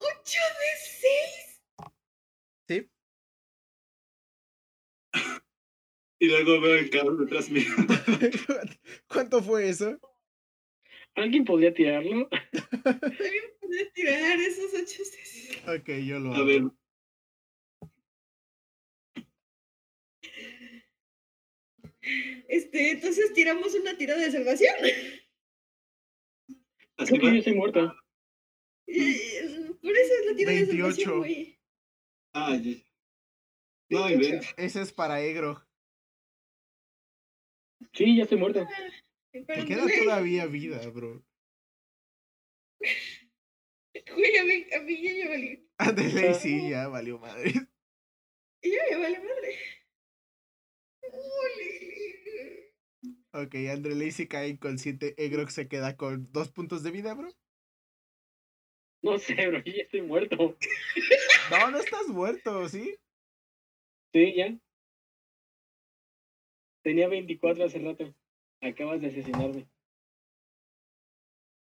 de 6? Sí. Y luego veo el cabrón detrás mío. ¿Cuánto fue eso? ¿Alguien podría tirarlo? Alguien podría tirar esos 8 de 6. Ok, yo lo A hago. ver, Este, entonces tiramos una tirada de salvación. Así Creo que yo estoy muerto. Eh, Por eso es la tirada de 28. salvación, güey. Ah, ya. No. Ese es para Egro. Sí, ya estoy muerto. Te Pero, queda güey, todavía vida, bro. Güey, a mí, a mí ya me valió. Ándale, sí, ya valió madre. Y ya me vale madre. Ule. Ok, Andre Lacey cae inconsciente. Egrog se queda con dos puntos de vida, bro. No sé, bro, yo ya estoy muerto. No, no estás muerto, ¿sí? Sí, ya. Tenía 24 hace rato. Acabas de asesinarme.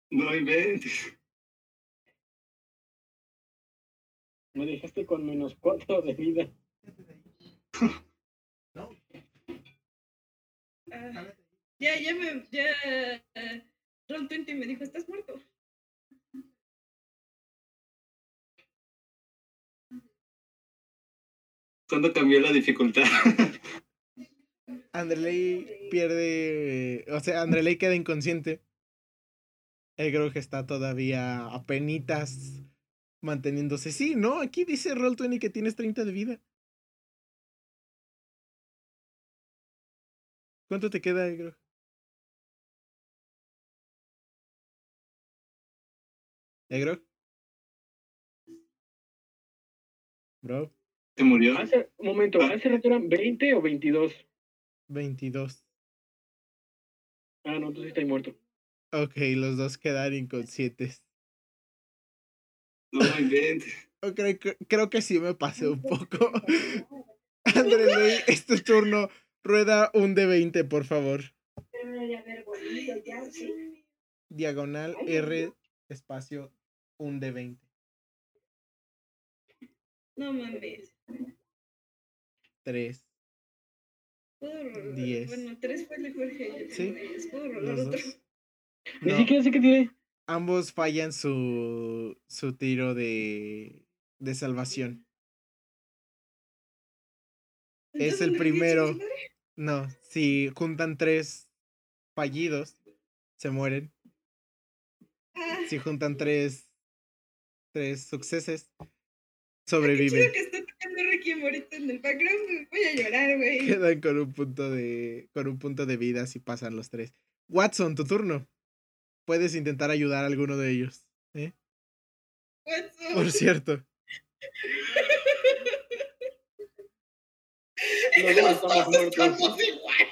No inventes. Me dejaste con menos 4 de vida. Ah, ya, ya me. Ya. Roll 20 me dijo: ¿Estás muerto? ¿Cuándo cambió la dificultad? Andreley pierde. O sea, Andreley queda inconsciente. Egrog está todavía apenitas manteniéndose. Sí, no, aquí dice Roll20 que tienes 30 de vida. ¿Cuánto te queda, Egrog? ¿Egrog? Bro, ¿Se murió? Hace un momento, ¿hace rato eran 20 o 22? 22. Ah, no, tú sí estás muerto. Ok, los dos quedan inconscientes. No inventes. Oh, creo, que- creo que sí me pasé un poco. Andreley, es tu turno. Rueda un de 20, por favor. Diagonal R, espacio, un de 20. No mames. 3. Puedo rolar. Diez. Bueno, 3 fue el de Jorge. yo Sí, tengo diez. Puedo rolar Los otro. Ni No, siquiera sé qué tiene. ambos fallan su, su tiro de, de salvación. Es el ¿le dije, primero. No, si juntan tres fallidos, se mueren. Ah, Si juntan tres, tres sucesos, qué sobreviven. chido que está tocando Requiem ahorita en el background. Voy a llorar, güey. Quedan con un punto de. con un punto de vida si pasan los tres. Watson, tu turno. Puedes intentar ayudar a alguno de ellos. ¿eh? Watson. Por cierto. Los dos estamos muertos. igual.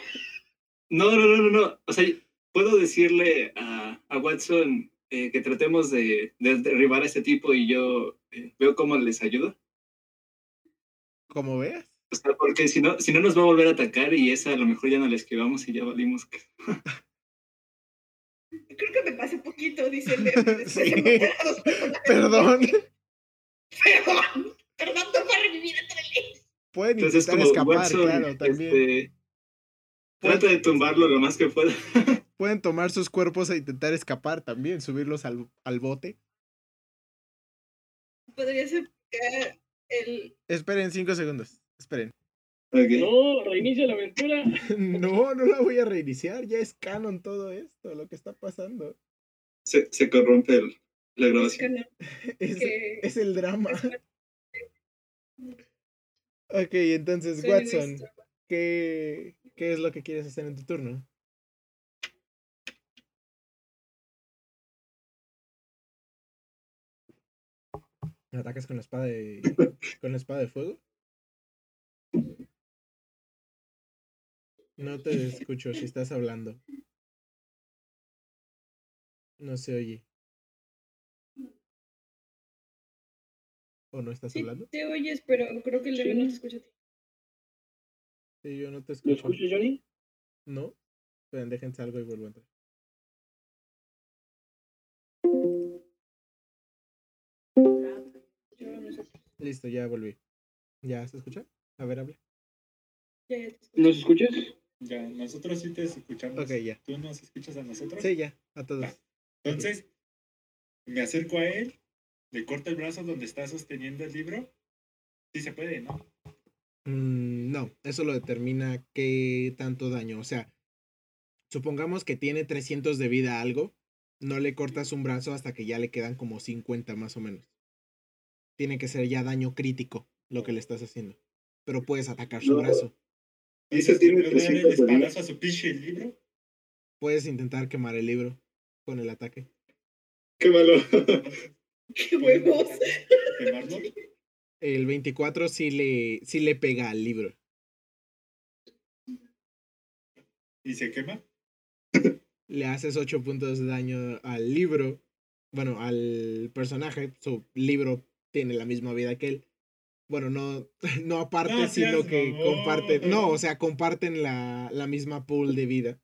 No, no, no, no, no. O sea, puedo decirle a, a Watson eh, que tratemos de, de derribar a este tipo y yo eh, veo cómo les ayudo. Como veas. O sea, porque si no, si no nos va a volver a atacar y esa a lo mejor ya no la esquivamos y ya valimos. Creo que me pasé poquito, dice el de- Sí. Perdón. Perdón. Perdón, no va a revivir a Trellis. Pueden Entonces, intentar como escapar, Watson, claro, también. este, trata de tumbarlo lo más que pueda. Pueden tomar sus cuerpos e intentar escapar también, subirlos al, al bote. Podría ser que el. Esperen cinco segundos. Esperen. No, reinicia la aventura. No, no la voy a reiniciar. Ya es canon todo esto, lo que está pasando. Se, se corrompe el- la es grabación. Es, que- es el drama. Ok, entonces, soy Watson, ¿qué, ¿qué es lo que quieres hacer en tu turno? ¿Me atacas con la espada de, con la espada de fuego? No te escucho si estás hablando. No se oye. ¿O no estás Sí, hablando? te oyes, pero creo que el Leo no te Sí. escucha a ti. Sí, yo no te ¿Lo escucho. escuchas, Johnny? No. Esperen, déjense algo y vuelvo a entrar. Listo, ya volví. ¿Ya se escucha? A ver, habla. Ya, ya te escucho. ¿Nos escuchas? Ya, nosotros sí te escuchamos. Ok, ya. ¿Tú nos escuchas a nosotros? Sí, ya, a todos. Entonces, me acerco a él, le corto el brazo donde está sosteniendo el libro. Sí se puede, ¿no? Mm, no, eso lo determina qué tanto daño. O sea, supongamos que tiene 300 de vida algo, no le cortas un brazo hasta que ya le quedan como 50 más o menos. Tiene que ser ya daño crítico lo que le estás haciendo. Pero puedes atacar su No. brazo. Dice, tiene ¿Puedo darle el 300 de vida. espadazo a su pinche libro? Puedes intentar quemar el libro con el ataque. Qué malo. ¡Qué huevos! ¿Quemarlo? El 24 sí le, sí le pega al libro. ¿Y se quema? Le haces 8 puntos de daño al libro. Bueno, al personaje. Su libro tiene la misma vida que él. Bueno, no, no aparte, No sino que comparten. No, o sea, comparten la, la misma pool de vida.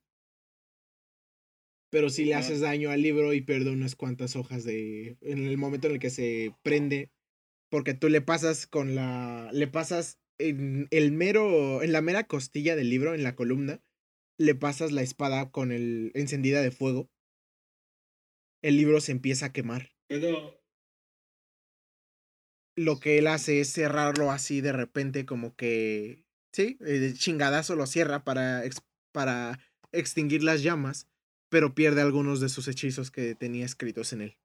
Pero si le Ah. haces daño al libro y pierde unas cuantas hojas de. En el momento en el que se prende. Porque tú le pasas con la. Le pasas en el mero. En la mera costilla del libro, en la columna. Le pasas la espada con el encendida de fuego. El libro se empieza a quemar. ¿Puedo, Lo que él hace es cerrarlo así de repente, como que. Sí, el chingadazo lo cierra para, ex- para extinguir las llamas. Pero pierde algunos de sus hechizos que tenía escritos en él.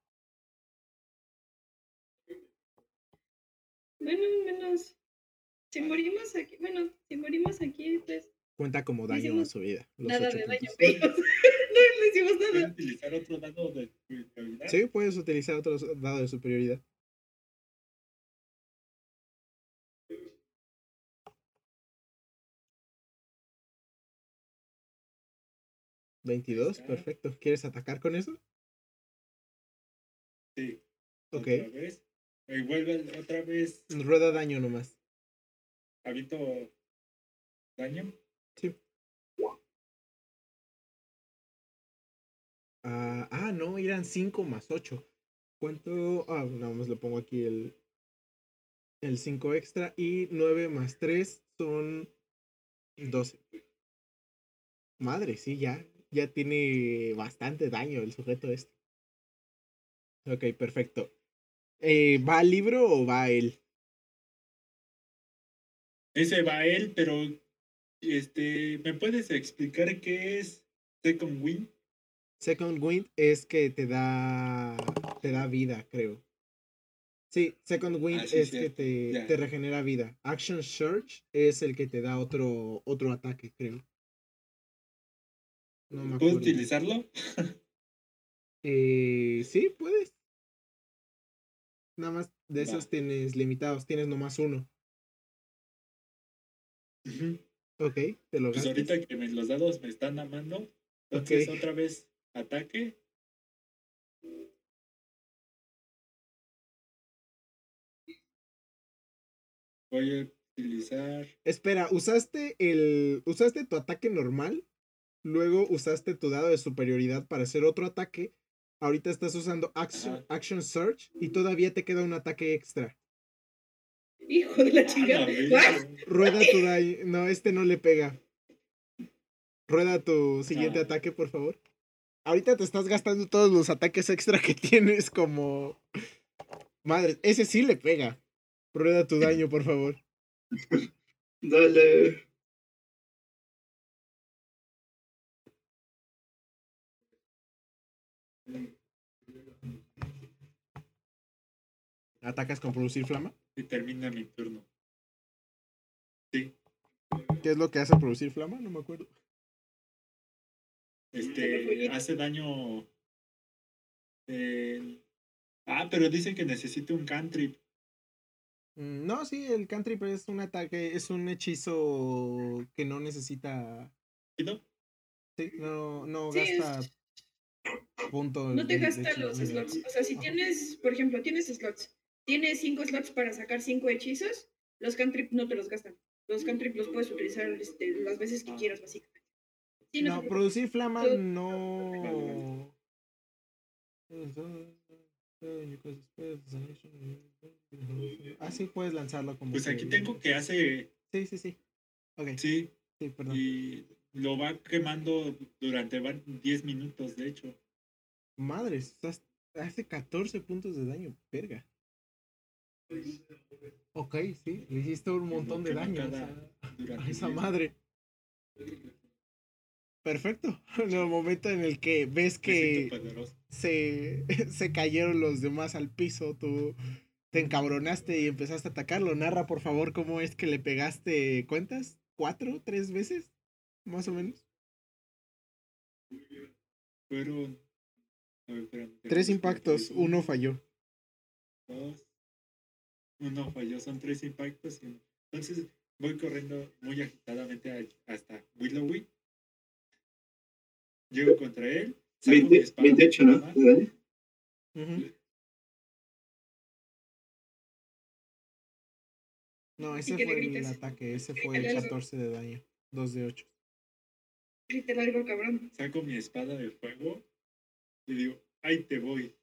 Bueno, menos. Si morimos aquí, bueno, si morimos aquí, pues Cuenta como daño a su vida. los nada ocho de daño, puntos. pero no le hicimos ¿puedo nada. utilizar otro dado de superioridad? Sí, puedes utilizar otro dado de superioridad. ¿22? está. Perfecto. ¿Quieres atacar con eso? Sí. Ok. Otra vez. Y vuelve otra vez. Rueda daño nomás. Habito daño. Ah, ah, no, eran 5 más 8. ¿Cuánto? Ah, nada más le pongo aquí el, el 5 extra. Y 9 más 3 son 12. Madre, sí, ya. Ya tiene bastante daño el sujeto este. Ok, perfecto. Eh, ¿Va al libro o va a él? Ese va él, pero este, ¿me puedes explicar qué es Second Wind? Second Wind es que te da te da vida, creo. Sí, Second Wind Ah, sí, es que te, te regenera vida. Action Search es el que te da otro otro ataque, creo. No me ¿Puedo utilizarlo? Eh, sí, puedes. Nada más de Va. esos tienes limitados, tienes nomás uno. Ujú. Ok, te lo Pues ahorita que me, los dados me están amando, entonces Ok. otra vez ataque. Voy a utilizar. Espera, usaste el. Usaste tu ataque normal. Luego usaste tu dado de superioridad para hacer otro ataque. Ahorita estás usando Action, action Search y todavía te queda un ataque extra. Hijo de la ¡Ah, chingada. verga! Rueda tu daño. No, este no le pega. Rueda tu siguiente Ah. ataque, por favor. Ahorita te estás gastando todos los ataques extra que tienes como. Madre, ese sí le pega. Rueda tu daño, por favor. Dale. ¿Atacas con producir flama? Y termina mi turno. Sí. ¿Qué es lo que hace producir flama? No me acuerdo. Este hace daño. eh, Ah, pero dice que necesita un cantrip. Mm, No, sí, el cantrip es un ataque, es un hechizo que no necesita. ¿no? Sí, no, no Sí, gasta es- puntos. No te de- gasta los slots. O sea, si tienes, por ejemplo, tienes slots. Tienes cinco slots para sacar cinco hechizos. Los cantrip no te los gastan. Los cantrip los puedes utilizar este, las veces que quieras, básicamente. Sí, no, producir flama Todo- no. Ah, sí, puedes lanzarlo como. Pues aquí que- tengo que hace. Sí, sí, sí. Ok, Sí, sí, perdón. y lo va quemando durante van- 10 minutos, de hecho. Madres, hace 14 puntos de daño, verga. Ok, sí, le hiciste un montón de daño. a esa 10 madre. Perfecto. En el momento en el que ves que se, se cayeron los demás al piso, tú te encabronaste y empezaste a atacarlo. Narra, por favor, cómo es que le pegaste, ¿cuántas? ¿Cuatro? ¿Tres veces? Más o menos. Fueron. a ver, espérame, Tres impactos, uno falló. dos, uno falló, son tres impactos. y- Entonces voy corriendo muy agitadamente hasta Willowy. Llego contra él. saco mi 20 espada 28, ¿no? más, ¿De daño? Ujú. No, ese fue el ataque, ese fue el algo. 14 de daño. 2 de 8. Grítale algo, cabrón. Saco mi espada de fuego y digo, ahí te voy.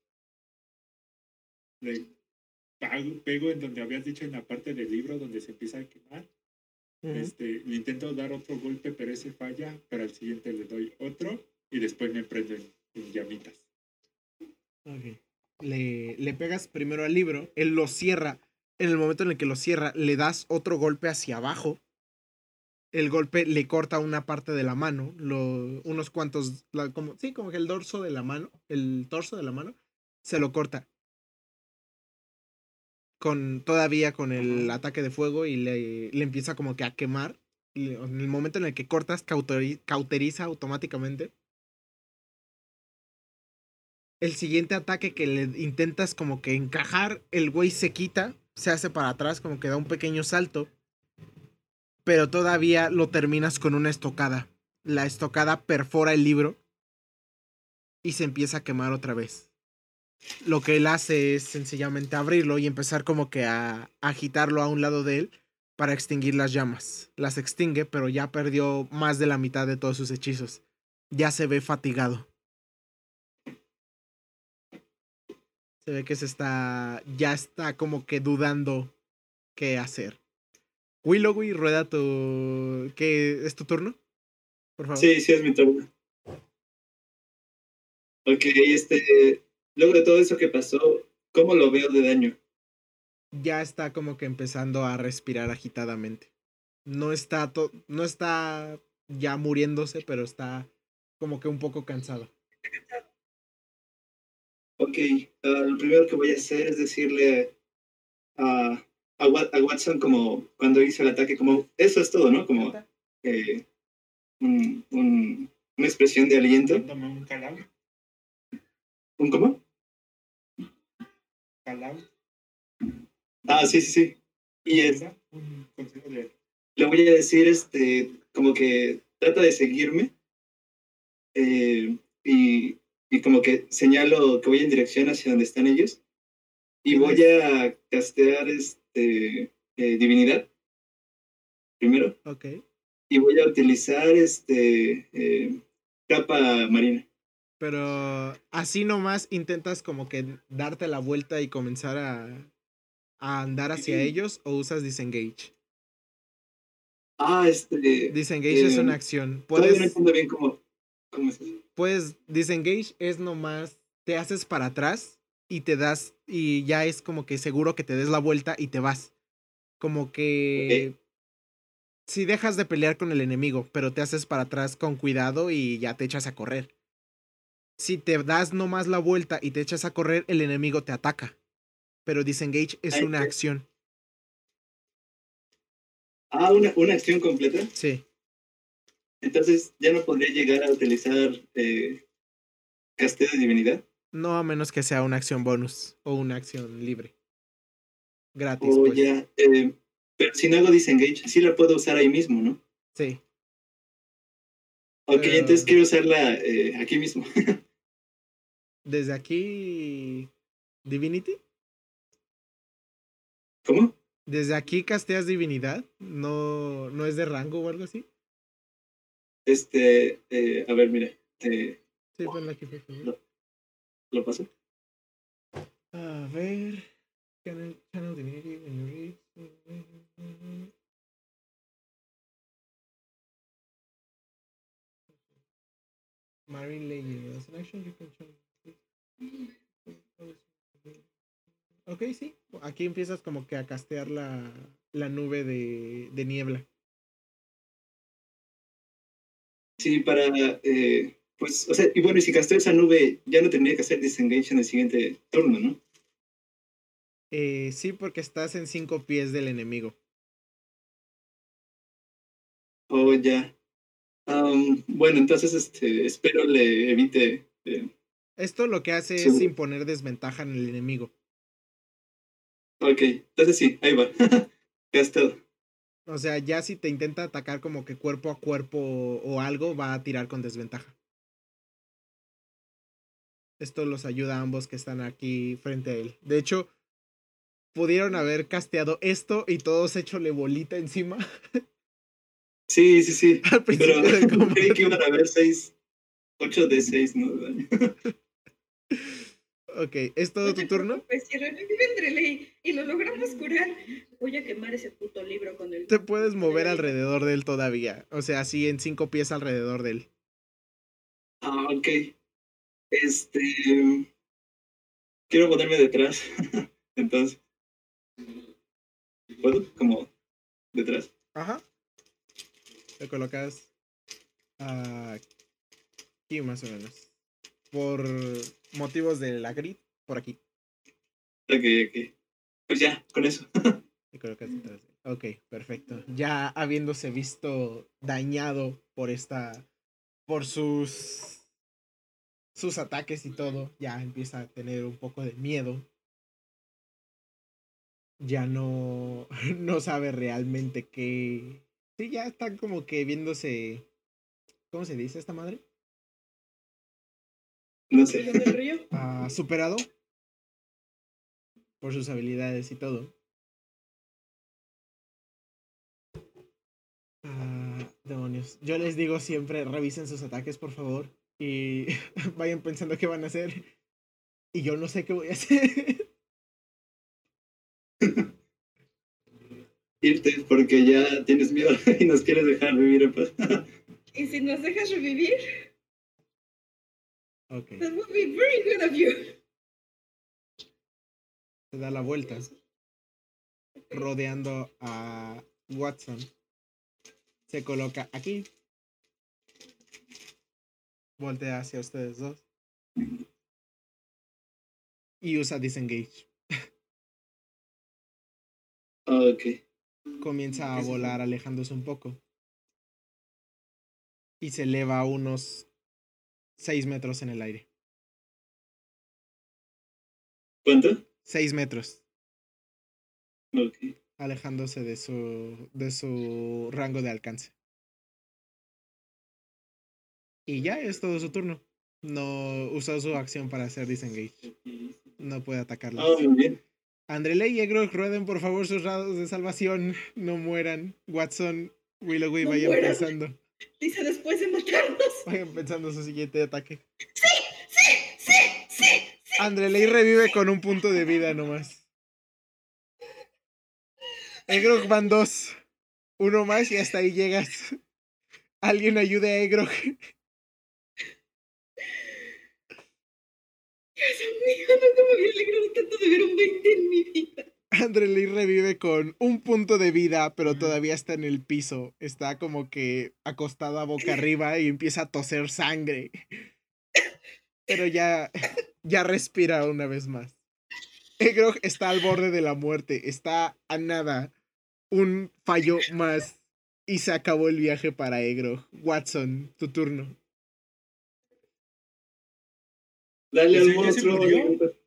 Le pego en donde habías dicho en la parte del libro donde se empieza a quemar. Este, le intento dar otro golpe, pero ese falla. Pero al siguiente le doy otro y después me prendo en, en llamitas. Le, le pegas primero al libro, él lo cierra. En el momento en el que lo cierra, le das otro golpe hacia abajo. El golpe le corta una parte de la mano, lo, unos cuantos, la- como, sí, como que el dorso de la mano, el torso de la mano, se lo corta. Con, todavía con el ataque de fuego y le, le empieza como que a quemar. Y en el momento en el que cortas, cautori- cauteriza automáticamente. El siguiente ataque que le intentas como que encajar, el güey se quita, se hace para atrás, como que da un pequeño salto. Pero todavía lo terminas con una estocada. La estocada perfora el libro y se empieza a quemar otra vez. Lo que él hace es sencillamente abrirlo y empezar como que a agitarlo a un lado de él para extinguir las llamas. Las extingue, pero ya perdió más de la mitad de todos sus hechizos. Ya se ve fatigado. Se ve que se está. Ya está como que dudando qué hacer. Willowy, rueda tu. ¿Qué? ¿Es tu turno? Por favor. Sí, sí, es mi turno. Ok, este. Luego de todo eso que pasó, ¿cómo lo veo de daño? Ya está como que empezando a respirar agitadamente. No está. to- No está ya muriéndose, pero está como que un poco cansado. Ok, ah, lo primero que voy a hacer es decirle a, a, Wat- a Watson como cuando hice el ataque, como eso es todo, ¿no? Como eh, un- un- una expresión de aliento. ¿Un cómo? Ah, sí, sí, sí. Y es, le voy a decir, este, como que trata de seguirme. eh, y, y como que señalo que voy en dirección hacia donde están ellos. Y voy a castear este eh, divinidad. Primero. Ok. Y voy a utilizar este eh, capa marina. Pero así nomás intentas como que darte la vuelta y comenzar a, a andar hacia Sí. ellos o usas disengage. Ah, este. Disengage es una acción. Todavía no Puedes, entiendo bien cómo, cómo es eso. puedes, disengage es nomás, te haces para atrás y te das, y ya es como que seguro que te des la vuelta y te vas. Como que... Si dejas de pelear con el enemigo, pero te haces para atrás con cuidado y ya te echas a correr. Si te das nomás la vuelta y te echas a correr, el enemigo te ataca. Pero disengage es una acción. Ah, una, una acción completa. Sí. Entonces ya no podría llegar a utilizar eh, casteo de divinidad. No a menos que sea una acción bonus o una acción libre. Gratis, O pues. ya. eh, pero si no hago disengage, sí la puedo usar ahí mismo, ¿no? Sí. Ok, Pero- entonces quiero usarla eh, aquí mismo. Desde aquí. Divinity. ¿Cómo? Desde aquí casteas divinidad. No, no es de rango o algo así. Este, eh, a ver, mira, eh, Sí, ponla aquí, por favor. ¿lo paso? A ver. Channel, channel divinity when you read. Marine Layer. As an action, you can change. Ok, sí. Aquí empiezas como que a castear la, la nube de, de niebla. Sí, para, eh, pues, o sea, y bueno, y si casteo esa nube, ya no tendría que hacer disengage en el siguiente turno, ¿no? Eh, sí, porque estás en cinco pies del enemigo. Oh, ya. Bueno, entonces, este, espero le evite. eh, Esto lo que hace Sí. es imponer desventaja en el enemigo. ok, entonces sí, ahí va. Gastado. O sea, ya si te intenta atacar como que cuerpo a cuerpo o algo, va a tirar con desventaja. Esto los ayuda a ambos que están aquí frente a él. De hecho, pudieron haber casteado esto y todos echarle bolita encima Sí, sí, sí. al principio Pero creí que iban a haber seis, ocho de seis, ¿no? Ok, ¿es todo tu turno? Pues y lo logramos curar, voy a quemar ese puto libro con el. Te puedes mover alrededor de él todavía. O sea, así en cinco pies alrededor de él. Ah, ok. Este. Quiero ponerme detrás. Entonces. ¿Puedo? Como detrás. Ajá. Te colocas aquí más o menos. Por motivos de la grid, por aquí. Ok, ok. Pues ya, con eso. Detrás. de él. Ok, perfecto. Ya habiéndose visto dañado por esta. por sus. sus ataques y todo, ya empieza a tener un poco de miedo. Ya no. no sabe realmente qué. Sí, ya está como que viéndose. ¿Cómo se dice esta madre? No ¿Y sé. lo del río? Ah, superado por sus habilidades y todo. Ah, demonios. Yo les digo siempre, revisen sus ataques, por favor. Y vayan pensando qué van a hacer. Y yo no sé qué voy a hacer. Irte porque ya tienes miedo y nos quieres dejar vivir en paz. Y si nos dejas revivir, Ok. that would be very good of you. Se da la vuelta, rodeando a Watson. Se coloca aquí. Voltea hacia ustedes dos. Y usa disengage. Ok. Comienza a volar alejándose un poco. Y se eleva a unos 6 metros en el aire. ¿Cuánto? 6 metros. Ok. Alejándose de su. de su rango de alcance. Y ya es todo su turno. No usó su acción para hacer disengage. No puede muy bien. Andrele y Egrog rueden por favor sus rados de salvación. No mueran. Watson, Willowy, No vayan mueran. pensando. Dice después de matarnos. Vayan pensando su siguiente ataque. Sí, sí, sí. Andreley revive con un punto de vida nomás. Egrog van dos. Uno más y hasta ahí llegas. Alguien ayude a Egrog. Dios mío, nunca me había alegrado tanto de ver un 20 en mi vida. Andreley revive con un punto de vida, pero todavía está en el piso. Está como que acostada boca arriba y empieza a toser sangre. Pero ya, ya respira una vez más. Egrog está al borde de la muerte. Está a nada. Un fallo más. Y se acabó el viaje para Egrog. Watson, tu turno. Dale ¿Ese al monstruo.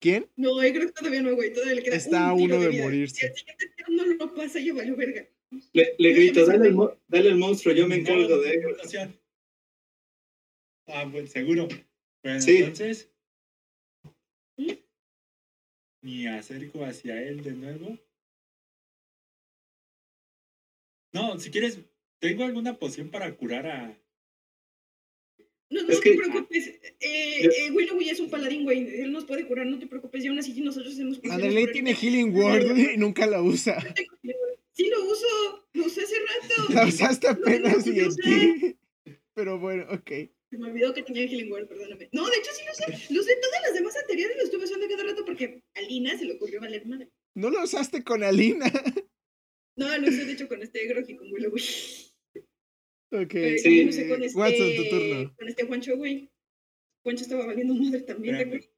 ¿Quién? No, eh, creo que todavía no, güey. Todavía le queda Está a un uno de vida. morirse. Si el siguiente tiro no lo pasa, ya valió verga. Le, le Yo grito, dale al, mo- dale al monstruo, yo me encargo de él. Ah, bueno, seguro. Bueno, Sí. entonces. Me acerco hacia él de nuevo. No, si quieres, tengo alguna poción para curar a. No, no Es te que- preocupes. Eh, Yo- eh, es un paladín, güey. Él nos puede curar, no te preocupes. Y aún así nosotros hacemos Andreley tiene Healing Word y nunca la usa. Sí, lo uso. Lo usé hace rato. La usaste apenas y en. Pero bueno, ok. Se me olvidó que tenía Healing Word, perdóname. No, de hecho sí lo usé. Lo usé todas las demás anteriores, lo estuve usando cada rato porque a Lina se le ocurrió valer madre. No la usaste con Alina. No, lo usé de hecho con este y con Willowby. Ok. Sí. con este, Watson, tu turno. Con este Juancho, güey. Juancho estaba valiendo madre también, ¿te Espérame. acuerdas?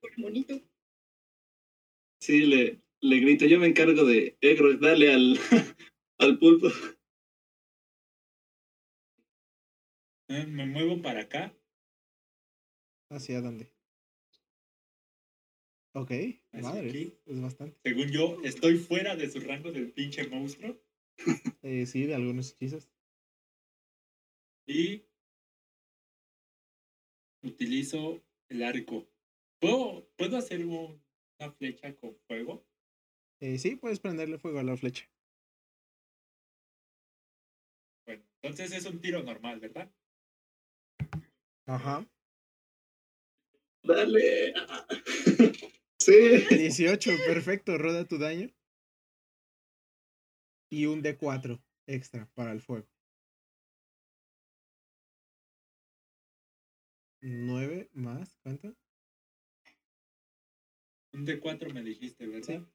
Con el monito. Sí, le, le grito, yo me encargo de Egro, dale al, al pulpo. Eh, Me muevo para acá. ¿Hacia dónde? Ok, Hacia madre, aquí. es bastante. Según yo, estoy fuera de su rango del pinche monstruo. Eh, sí, de algunos hechizos. Y utilizo el arco. ¿Puedo, ¿puedo hacer un- una flecha con fuego? Eh, sí, puedes prenderle fuego a la flecha. Bueno, entonces es un tiro normal, ¿verdad? Ajá. Dale. Sí. 18, perfecto, roda tu daño. Y un D4 extra para el fuego. 9 más, ¿cuánto? Un de 4 me dijiste, ¿verdad? Sí.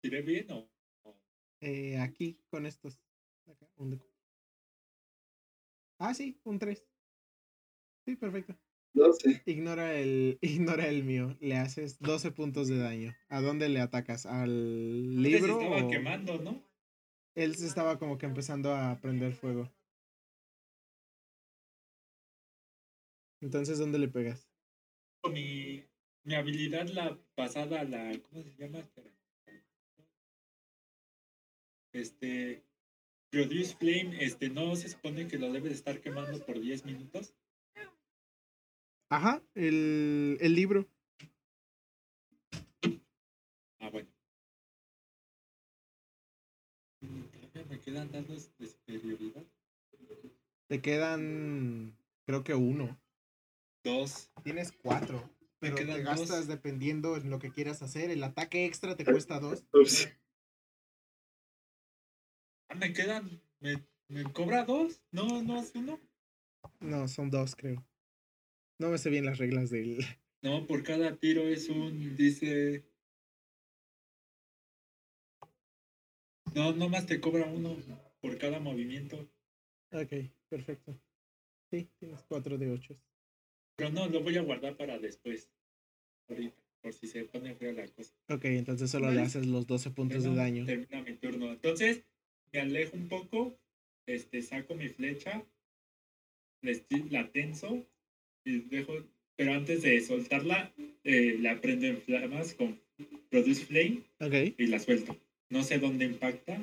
¿Tiré bien o? Eh, aquí con estos. Acá, un D4. Ah, sí, un 3. Sí, perfecto. 12. Ignora el, ignora el mío. Le haces 12 puntos de daño. ¿A dónde le atacas? ¿Al libro? estaba o- quemando, ¿no? Él se estaba como que empezando a prender fuego. Entonces, ¿dónde le pegas? Mi, mi habilidad, la pasada, la. ¿Cómo se llama? Espera. Este. Produce Flame, este, ¿no se supone que lo debes estar quemando por 10 minutos? Ajá, el, el libro. Ah, bueno. Me quedan dados de superioridad. Te quedan, creo que uno. Dos. Tienes cuatro. Pero te gastas dos. dependiendo en lo que quieras hacer. El ataque extra te cuesta dos. Ups. Ah, me quedan. ¿Me, me cobra dos? No, no es uno. No, son dos, creo. No me sé bien las reglas del. No, por cada tiro es un. Dice. No, nomás te cobra uno por cada movimiento. Ok, perfecto. Sí, tienes cuatro de ocho. Pero no, lo voy a guardar para después. Ahorita, por si se pone fea la cosa. Ok, entonces solo le haces los 12 puntos de daño. Termina mi turno. Entonces, me alejo un poco, este, saco mi flecha, la, tenso dejo, pero antes de soltarla, eh, la prendo en flamas con Produce Flame y la suelto. No sé dónde impacta.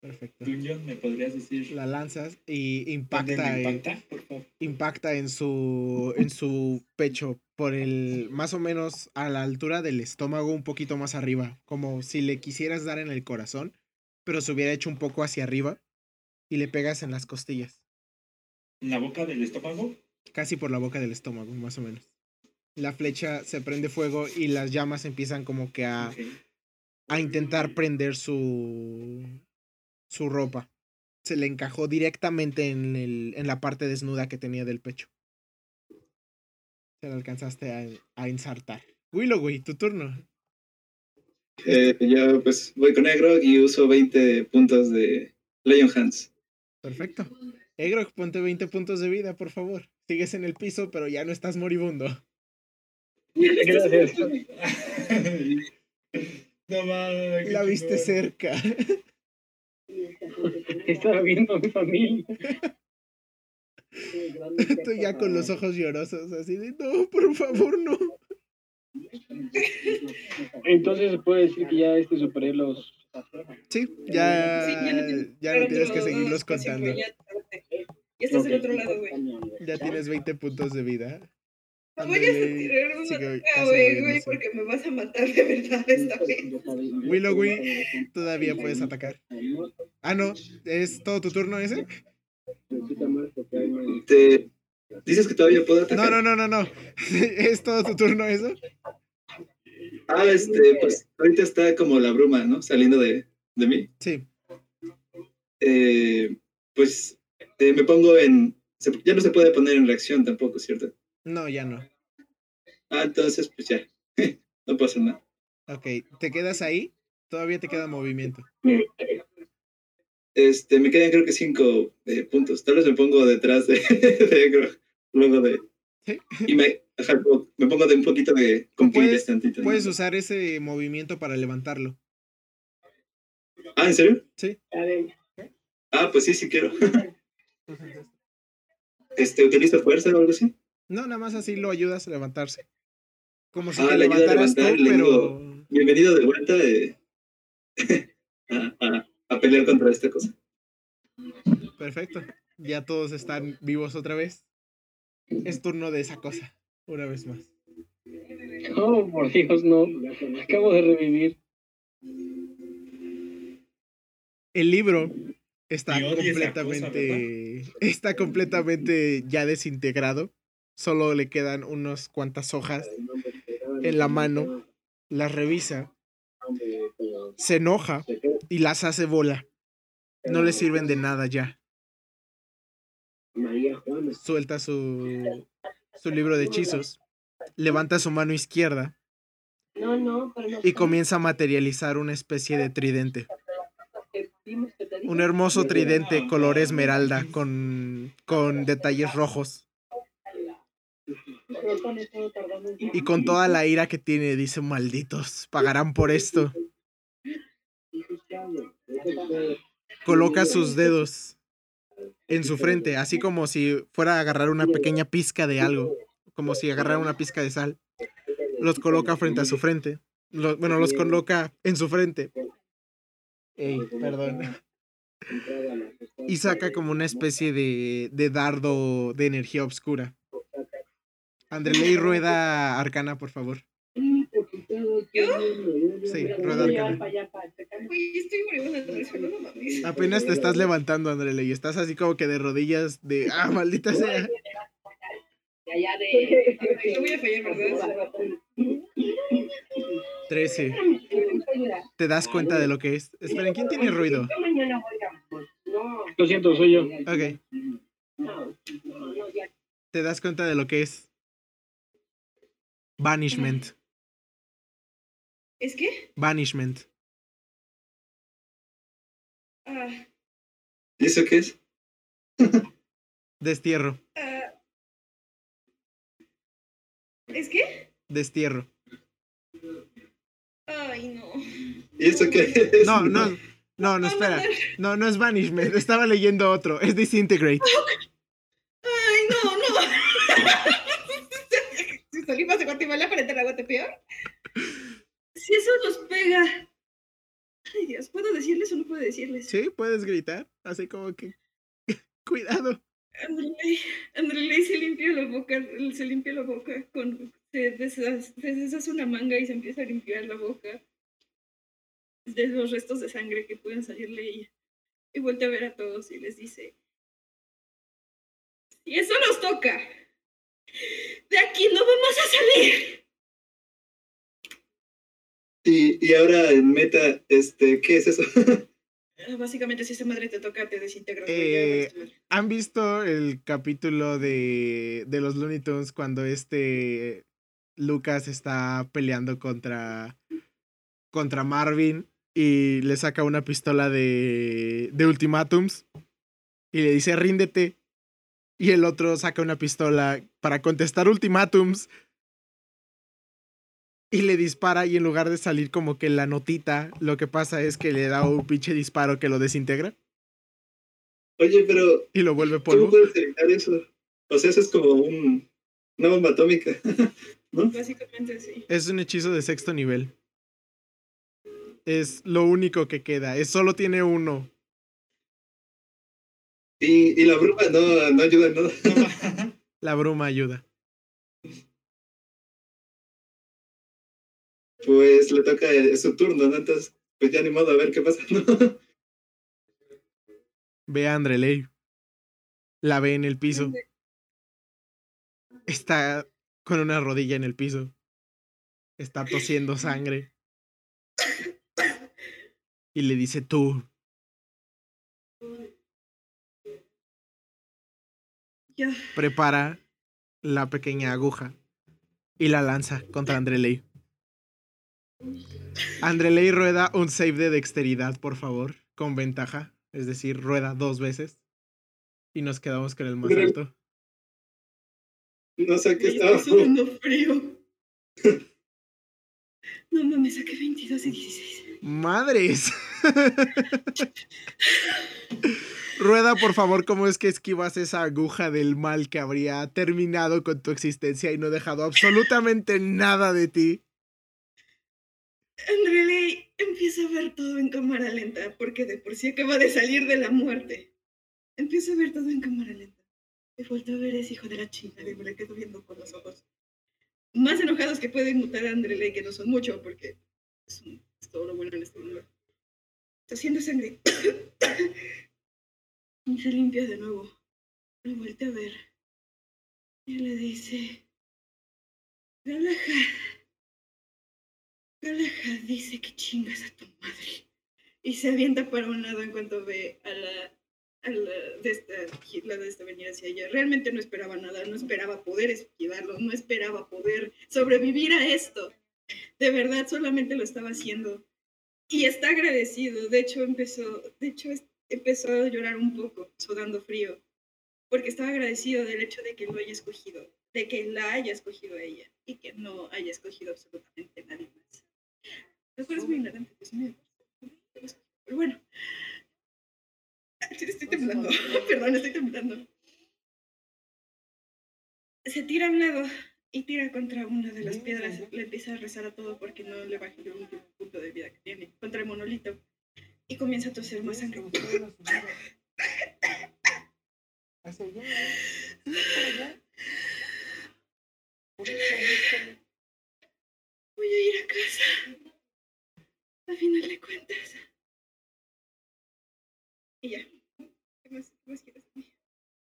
perfecto. Dungeon, ¿me podrías decir La lanzas y impacta, en- impacta? Por favor. impacta en su en su pecho por el más o menos a la altura del estómago un poquito más arriba como si le quisieras dar en el corazón pero se hubiera hecho un poco hacia arriba y le pegas en las costillas ¿En la boca del estómago? Casi por la boca del estómago más o menos la flecha se prende fuego y las llamas empiezan como que a, a intentar prender su su ropa se le encajó directamente en, el, en la parte desnuda que tenía del pecho. Se la alcanzaste a, a ensartar. Willoway, tu turno. Eh, ya pues voy con Egro y uso 20 puntos de Leon Hands. Perfecto. Egrog, ponte 20 puntos de vida, por favor. Sigues en el piso, pero ya no estás moribundo. Gracias. no mames. La viste cerca. Estaba viendo a mi familia. Tú ya con los ojos llorosos, así de, no, por favor, no. Entonces se puede decir que ya este superé los. Sí, ya, Sí, ya no tienes- ya no tienes que seguirlos contando. Güey, estás del otro lado, güey. Ya tienes 20 puntos de vida. Voy a tirar una casi güey, güey, porque me vas a matar de verdad esta vez. Willowy, todavía puedes atacar. Ah, no, ¿es todo tu turno ese? Te- ¿Dices que todavía puedo atacar? No, no, no, no, no. ¿Es todo tu turno eso? Ah, este, pues ahorita está como la bruma, ¿no? Saliendo de, de mí. Sí. Eh, pues eh, me pongo en... se- ya no se puede poner en reacción tampoco, ¿cierto? No, ya no. Ah, entonces pues ya. no pasa nada. Ok, ¿te quedas ahí? Todavía te queda movimiento. Este, me quedan creo que cinco eh, puntos. Tal vez me pongo detrás de, de luego de... Sí. Y me, me pongo de un poquito de... Puedes-. Puedes usar ese movimiento para levantarlo. Ah, ¿en serio? Sí. Ah, pues sí, sí quiero. Este, ¿utilizo fuerza o algo así? No, nada más así lo ayudas a levantarse. Como si Ah, te le ayuda a levantaras tú, levantar, le pero... Bienvenido de vuelta eh, a, a- a pelear contra esta cosa. Perfecto. Ya todos están vivos otra vez. Es turno de esa cosa, una vez más. Oh, por Dios, no. Acabo de revivir. El libro está cosa, completamente... está completamente ya desintegrado. Solo le quedan unas cuantas hojas en la mano. Las revisa, se enoja y las hace bola. No le sirven de nada ya. Suelta su, su libro de hechizos, levanta su mano izquierda y comienza a materializar una especie de tridente. Un hermoso tridente color esmeralda con, con detalles rojos. Y con toda la ira que tiene, dice, malditos, pagarán por esto. Coloca sus dedos en su frente, así como si fuera a agarrar una pequeña pizca de algo, como si agarrara una pizca de sal. Los coloca frente a su frente. Bueno, los coloca en su frente. Ey, perdón. Y saca como una especie de, de dardo de energía oscura. Andreley rueda arcana, por favor. Sí, rueda arcana. Güey, estoy muriendo de risa, no mames. Apenas te estás levantando, Andreley. Estás así como que de rodillas de, ah, maldita sea. Allá de. Ay, No voy a fallar, ¿verdad? 13. ¿Te das cuenta de lo que es? Esperen, ¿quién tiene ruido? Yo mañana voy Lo siento, soy yo. Ok. no, no, ya. ¿Te das cuenta de lo que es? Banishment. ¿Es que? Banishment. Ah, ¿Y eso qué es? Destierro. ah. ¿Es que? Destierro. Ay, no. ¿Y eso qué es? No, no. No, no, espera. No, no es banishment. Estaba leyendo otro. Es disintegrate. Ay, no, no. si salimos de Guatemala para entrar a Guate peor. Si eso nos pega. Ay, Dios, ¿puedo decirles o no puedo decirles? Sí, puedes gritar. Así como que. Cuidado. Andreley, Andreley se limpió la boca, se limpió la boca con, se, deshace, se deshace una manga y se empieza a limpiar la boca de los restos de sangre que pueden salirle y, y vuelve a ver a todos y les dice, y eso nos toca, de aquí no vamos a salir. Y, y ahora en meta, este, ¿qué es eso? Ah, Básicamente si esa madre te toca, te desintegras. güey, Eh. ¿Han visto el capítulo de, de los Looney Tunes cuando este Lucas está peleando contra, contra Marvin y le saca una pistola de, de ultimátums y le dice ríndete? Y el otro saca una pistola para contestar ultimátums y le dispara y en lugar de salir como que la notita, lo que pasa es que le da un pinche disparo que lo desintegra Oye, pero y lo vuelve ¿cómo polvo. puedes evitar eso? O sea, eso es como un, una bomba atómica. Básicamente sí. Es un hechizo de sexto nivel es lo único que queda, es solo tiene uno. Y, y la bruma no, no ayuda en nada. la bruma ayuda. Pues le toca eh, su turno, ¿no? Entonces, pues ya ni modo a ver qué pasa. Ve a Andreley. La ve en el piso. Está con una rodilla en el piso. Está tosiendo sangre. Y le dice tú. Ya. Prepara la pequeña aguja y la lanza contra Andreley. Andreley rueda un save de dexteridad, por favor, con ventaja. Es decir, rueda dos veces. Y nos quedamos con el más alto. No sé qué Me estaba. estoy sudando frío. No mames, saqué 22 y 16. ¡Madres! Rueda, por favor, cómo es que esquivas esa aguja del mal que habría terminado con tu existencia y no dejado absolutamente nada de ti. Andreley empieza a ver todo en cámara lenta, porque de por sí acaba de salir de la muerte. Empieza a ver todo en cámara lenta. Y vuelto a ver ese hijo de la chingada y me le quedo viendo con los ojos más enojados que pueden mutar a que no son mucho, porque es, un- es todo lo bueno en este mundo. Está haciendo sangre. y se limpia de nuevo. Lo vuelve a ver. Y le dice... Galahad. Galahad dice que chingas a tu madre. Y se avienta para un lado en cuanto ve a la, a la de esta, la de esta venir hacia ella. Realmente no esperaba nada, no esperaba poder esquivarlo, no esperaba poder sobrevivir a esto. De verdad, solamente lo estaba haciendo. Y está agradecido. De hecho, empezó, de hecho, empezó a llorar un poco, sudando frío. Porque estaba agradecido del hecho de que lo haya escogido, de que la haya escogido a ella y que no haya escogido absolutamente nadie más. Lo cual es muy ignorante, Dios mío. Pero bueno. Estoy temblando. Perdón, estoy temblando. Se tira a un lado y tira contra una de las piedras. Le empieza a rezar a todo porque no le baje el último punto de vida que tiene. Contra el monolito. Y comienza a toser más sangre. Voy a ir a casa. A final de cuentas. Y ya. ¿Qué más, qué más quieres de mí?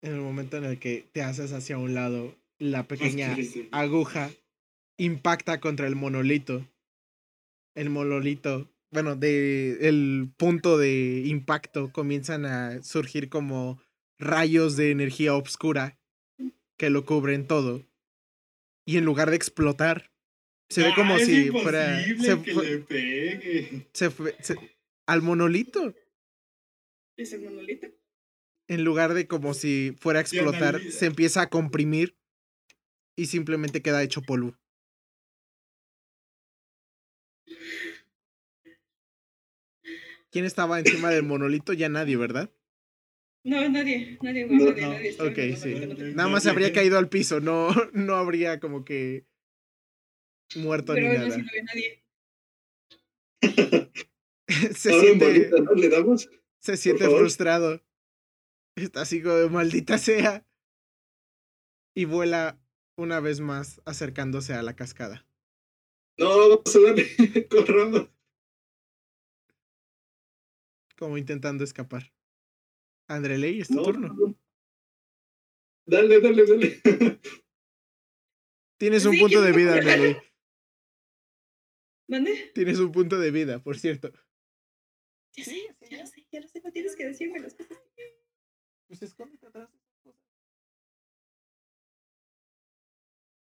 En el momento en el que te haces hacia un lado, la pequeña aguja impacta contra el monolito. El monolito, bueno, de el punto de impacto comienzan a surgir como rayos de energía oscura que lo cubren todo. Y en lugar de explotar, se ve como Ah, es si fuera se que fue- le pegue. se fue- se- al monolito. ¿Es el monolito? En lugar de como si fuera a explotar, se empieza a comprimir y simplemente queda hecho polvo. ¿Quién estaba encima del monolito? Ya nadie, ¿verdad? No, nadie, nadie, güey, No, nadie, no. nadie. está Ok, en el sí. monolito, Nada más se habría caído al piso, no, no habría como que muerto Pero ni nada. no ve nadie. se Ahora siente, bolita, ¿no? Le damos. se siente frustrado. Está así como de maldita sea. Y vuela una vez más acercándose a la cascada. No, vamos a darle. Corramos. como intentando escapar. Andreley, es tu No, turno. no. Dale, dale, dale. Tienes un Sí, punto de vida, Andreley. ¿Mande? Tienes un punto de vida, por cierto. Ya sé, ya lo sé, ya lo sé, no tienes que decirme las cosas. Pues escóndete atrás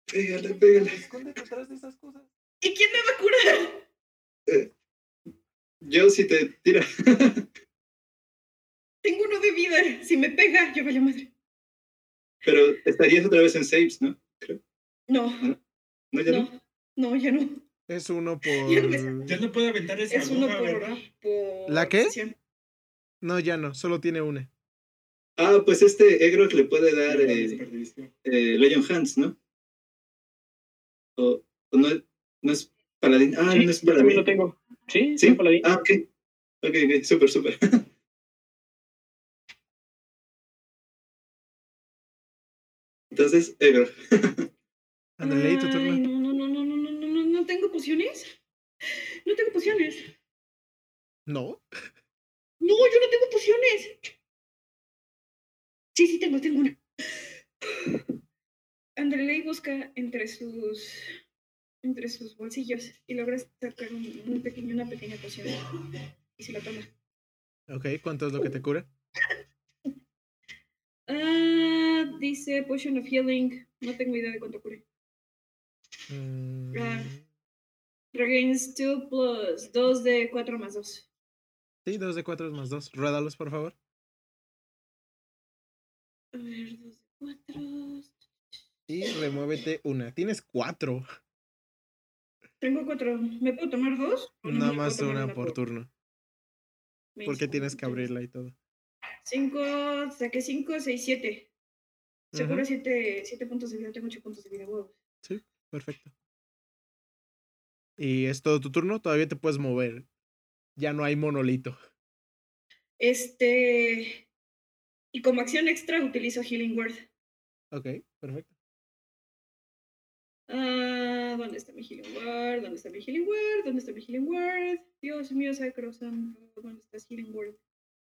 Pégale, pégale. Escóndete atrás de esas cosas. ¿Y quién me va a curar? Yo si te tira. Tengo uno de vida. Si me pega, yo vaya madre. Pero estarías otra vez en saves, ¿no? No, No, ya no. no, no, ya no. Es uno Ya no me por. Ya no puede aventar esa Es uno por, por ¿La qué? No, ya no, solo tiene una. Ah, pues este Egrog le puede dar eh, eh, Legion Hands, ¿no? O, o no, no es paladín. Ah, Sí, no es yo también lo paladín. tengo. Sí, ¿Sí? paladín. Ah, ok. Ok, ok, súper, súper. Entonces, Egrog. Andreley, tu turno. no, no, no, no, no, no, no, no, no tengo pociones. No tengo pociones. No. No, yo no tengo pociones. Sí, sí tengo, tengo una. Andreley busca entre sus entre sus bolsillos y logra sacar un, un pequeño, una pequeña poción y se la toma. Ok, ¿cuánto es lo que te cura? Ah, dice Potion of Healing. No tengo idea de cuánto cure. Mm, Ah. Regains 2 plus 2 de 4 más 2. Sí, dos de cuatro más dos. Ruédalos, por favor. A ver, 2 de 4. Y remuévete una. Tienes cuatro. Tengo 4. ¿Me puedo tomar dos? ¿O no Nada más una por turno. Me Porque tienes que abrirla y todo. 5, saqué 5, 6, 7. Se Ujú. cura 7, 7 puntos de vida. Tengo 8 puntos de vida, huevos. Perfecto. Y es todo tu turno. Todavía te puedes mover. Ya no hay monolito. Este. Y como acción extra utilizo Healing Word. Ok, perfecto. Ah, ¿dónde está mi Healing Word? ¿Dónde está mi Healing Word? ¿Dónde está mi Healing Word? Dios mío, sacro santo. ¿Dónde está Healing Word?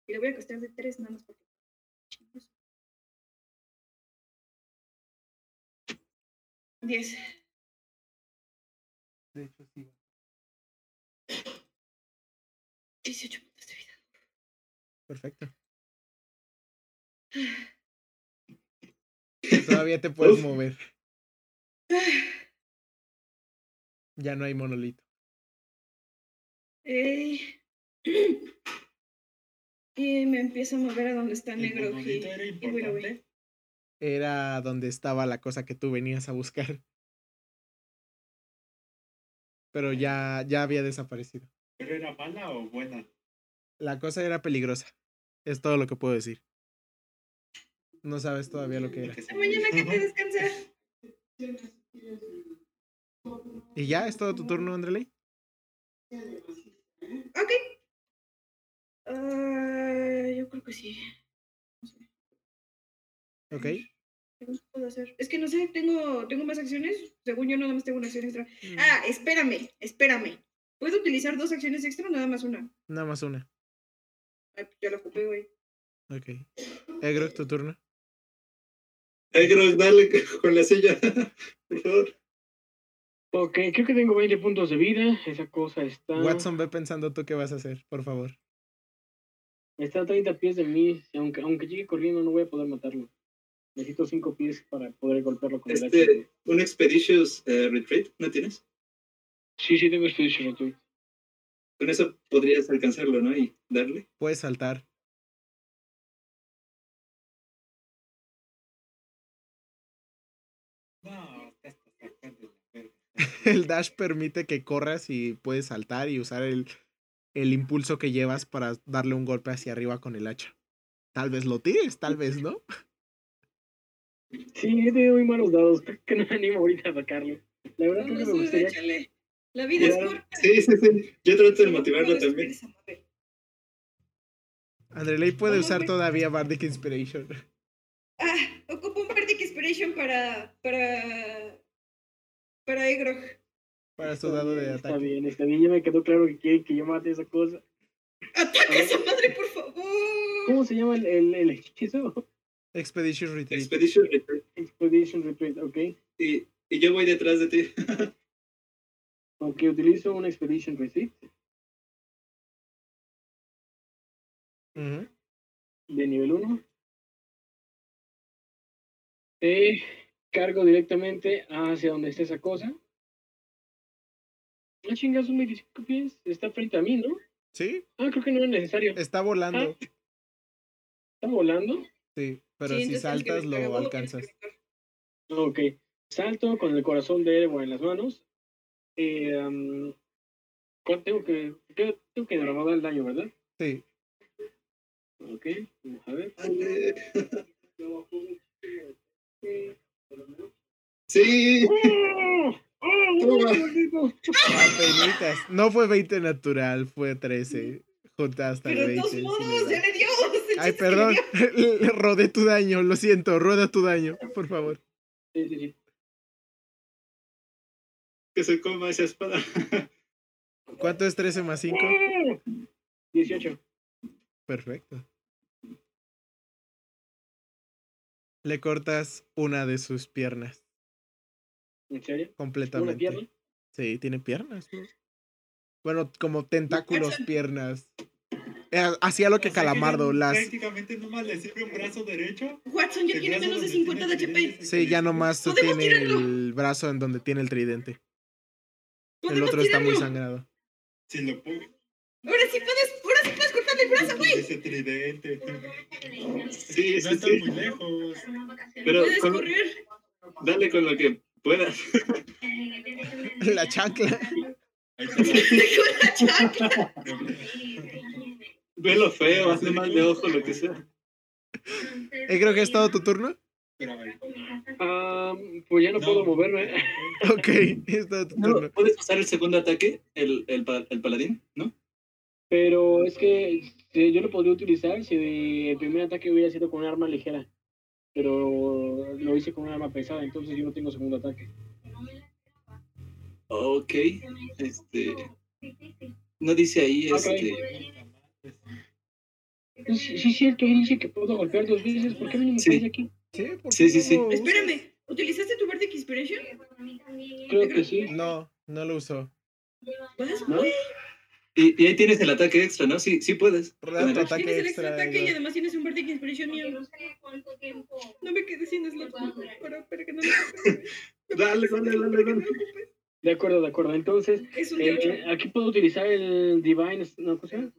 Y le voy a costar de 3 nada más porque. 10. De hecho, sí. 18 puntos de vida. Perfecto. Todavía te puedes mover. Ya no hay monolito. Eh, y me empiezo a mover a donde está ¿El negro. Y, era y? Era donde estaba la cosa que tú venías a buscar. Pero ya, ya había desaparecido. ¿Pero era mala o buena? La cosa era peligrosa. Es todo lo que puedo decir. No sabes todavía lo que era. Hasta mañana que te Ujú. ¿Y ya es todo tu turno, Andreley? Ok. Ah, yo creo que sí. No sé, Ok. ¿qué más puedo hacer? Es que no sé, tengo, tengo más acciones. Según yo, nada más tengo una acción extra. Ah, espérame, espérame. ¿Puedo utilizar dos acciones extra o nada más una? Nada más una. Ay, pues ya la ocupé, güey. Ok. Egrog, tu turno. Ay, Grog, dale con la silla. Por favor. Ok, creo que tengo 20 puntos de vida. Esa cosa está. Watson, ve pensando tú qué vas a hacer, por favor. Está a 30 pies de mí. Aunque, aunque llegue corriendo, no voy a poder matarlo. Necesito 5 pies para poder golpearlo con el hacha. Este, un Expeditious eh, Retreat, ¿no tienes? Sí, sí, tengo Expedition Retreat. Con eso podrías alcanzarlo, ¿no? Y darle. Puedes saltar. El dash permite que corras y puedes saltar y usar el, el impulso que llevas para darle un golpe hacia arriba con el hacha. Tal vez lo tires, tal vez no. Sí, he tenido muy malos dados. Creo que no me animo ahorita a sacarlo. La verdad No, creo que no, me gustaría. échale. La vida es corta. Sí, sí, sí. Yo trato de motivarlo también. Andreley puede usar todavía Bardic Inspiration. Ah, ocupo un Bardic Inspiration para. para. Para Egrog. Para su dado de Está ataque. bien, está bien. Ya me quedó claro que quieren que yo mate esa cosa. ¡Ataca esa madre, por favor! ¿Cómo se llama el, el, el hechizo? Expedition Retreat. Expedition Retreat. Expedition Retreat, ok. Y, y yo voy detrás de ti. Ok, utilizo un Expedition Retreat Ujú. de nivel 1. Eh, cargo directamente hacia donde está esa cosa. Ah, chingas, son 25 pies. Está frente a mí, ¿no? Sí, Ah, creo que no es necesario. está volando. Está volando. Sí, pero Sí, si saltas lo alcanzas. brincar. Ok. Salto con el corazón de Erebor en las manos. Eh, am, ¿cuánto tengo que. Tengo, tengo que derramar el daño, ¿verdad? Sí, Ok, vamos a ver. Sí. ¡Oh! ¡Oh, maldito! apenitas. No fue 20 natural, fue 13. Junta hasta Pero de 20. todos sí le modos, ya le dio. Ay, perdón. dio. Rodé tu daño, lo siento. Rueda tu daño, por favor. Sí, sí, sí. Que se coma esa espada. ¿Cuánto es 13 más 5? 18. Perfecto. Le cortas una de sus piernas ¿En serio? ¿Una completamente. pierna? Sí, tiene piernas. ¿no? Bueno, como tentáculos, piernas. Eh, Hacía lo que O sea Calamardo, no- las... Prácticamente nomás le sirve un brazo derecho. Watson ya tiene menos de donde 50 de tiene HP. Sí, ya nomás tiene tirarlo. el brazo en donde tiene el tridente. El otro está muy tirarlo. sangrado. Si lo pongo. Ahora sí puedes, ahora sí puedes cortarle el brazo, güey. Ese tridente. Sí, No sí, está sí. muy lejos. Pero Puedes con- correr. dale con lo que puedas. La chancla. Está. La chancla. Ve lo feo, hazle mal de ojo, lo que sea. Eh, creo que ha estado tu turno. Ah, pues ya no, puedo moverme. Ok, ha estado tu turno. ¿No ¿Puedes usar el segundo ataque, el, el, el paladín? ¿No? Pero es que si yo lo podría utilizar si el primer ataque hubiera sido con un arma ligera. Pero lo hice con un arma pesada, entonces yo no tengo segundo ataque. Ok. Este. No dice ahí, Ok. este. Sí, sí, es cierto, dice que puedo golpear dos veces. ¿Por qué me Sí. aquí? Sí, ¿por Sí, sí? Espérame, ¿utilizaste tu Bardic Inspiration? Creo que sí. No, no lo usó. ¿Puedes? ¿No? Y, y ahí tienes el ataque extra, ¿no? Sí, sí puedes. Adelante. ataque Tienes el extra extra. ataque y además tienes un Bardic Inspiration mío. No me quedes sin slot para, para que no me Dale, dale, dale, dale. De acuerdo, de acuerdo. Entonces, eh, D8. aquí puedo utilizar el Divine. No, ¿cómo se llama?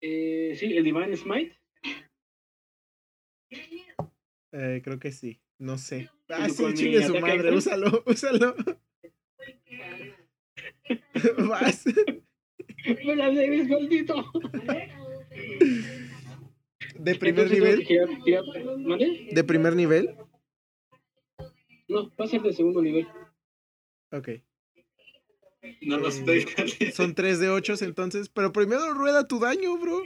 Eh, sí, el Divine Smite. Eh, creo que sí. No sé. Ah, sí, chingue su madre. extra. Úsalo, úsalo. Vas. ¡Me la debes, maldito! ¿De primer Entonces, nivel? ¿De primer nivel? No, va a ser de segundo nivel. Ok. No los Eh, pégale. Son 3 de 8 entonces. Pero primero rueda tu daño, bro.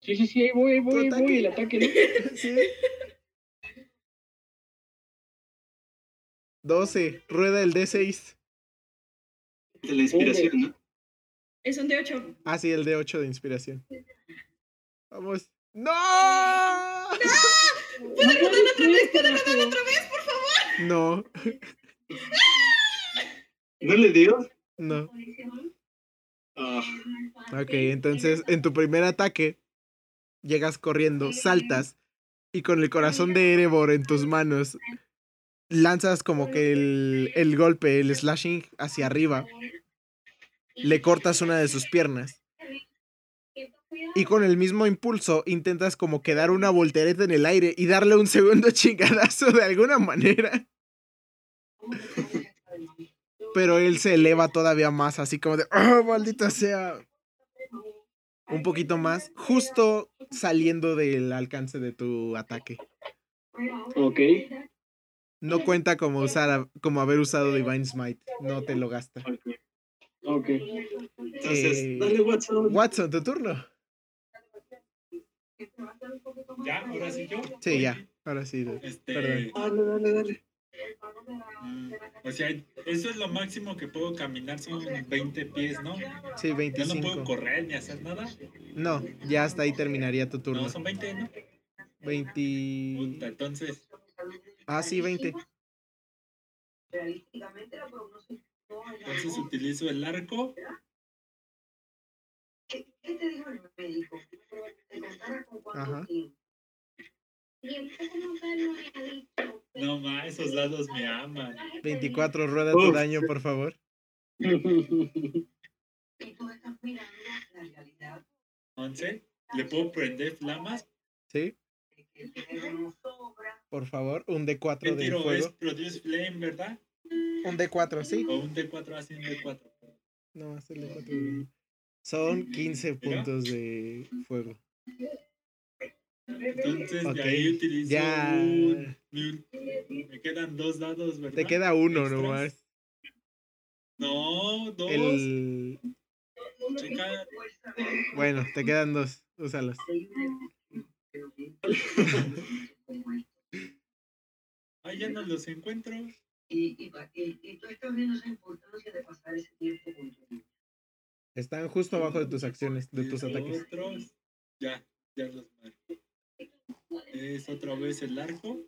Sí, sí, sí, ahí voy, ahí voy, ahí ataque. voy. El ataque, ¿no? Sí. 12. Rueda el D6. De la inspiración, ¿no? Es un D8. Ah, sí, el D8 de inspiración. Vamos. ¡No! ¿Puedo anotarlo otra vez? ¿Puedo anotarlo otra vez, por favor? No, ¿No le dio? no. Ah, Ok, entonces en tu primer ataque llegas corriendo, saltas y con el corazón de Erebor en tus manos lanzas como que el, el golpe, el slashing hacia arriba, le cortas una de sus piernas y con el mismo impulso intentas como que dar una voltereta en el aire y darle un segundo chingadazo de alguna manera. Pero él se eleva todavía más, así como de, ¡oh, maldita sea! Un poquito más, justo saliendo del alcance de tu ataque. Ok. No cuenta como usar, como haber usado Divine Smite, no te lo gasta. Ok. entonces, Eh, dale, Watson. Watson, tu turno. Ya, ahora sí yo. Sí, ya, ahora sí. Este, Perdón. Dale, dale, dale. mm, o sea, eso es lo máximo que puedo caminar, son 20 pies, ¿no? Sí, Ya no puedo 25. correr ni hacer nada. No, ya hasta ahí terminaría tu turno. No, son 20, ¿no? 20. Puta, entonces, Ah, sí, 20. Entonces utilizo el arco. Ajá. No más, esos lados me aman. 24, rueda tu Uf. daño, por favor. 11. ¿Le puedo prender flamas? ¿Sí? Por favor, un D4 ¿Qué de tiro? Es fuego. Produce Flame, ¿verdad? Un D4, ¿sí? O un D4 así, un D4. No, es el D4. de- Son 15 puntos de fuego. Entonces, Ok, de ahí utilizo ya. un... Me quedan dos dados, ¿verdad? Te queda uno Extras. nomás. No, dos. El... Checa. Bueno, te quedan dos. Úsalos. Ah, ya no los encuentro. Y, y, y, tú estás viendo esa importancia de pasar ese tiempo con tu Están justo abajo de tus acciones, de tus ataques. Otros, ya, ya los marco. Es otra vez el arco.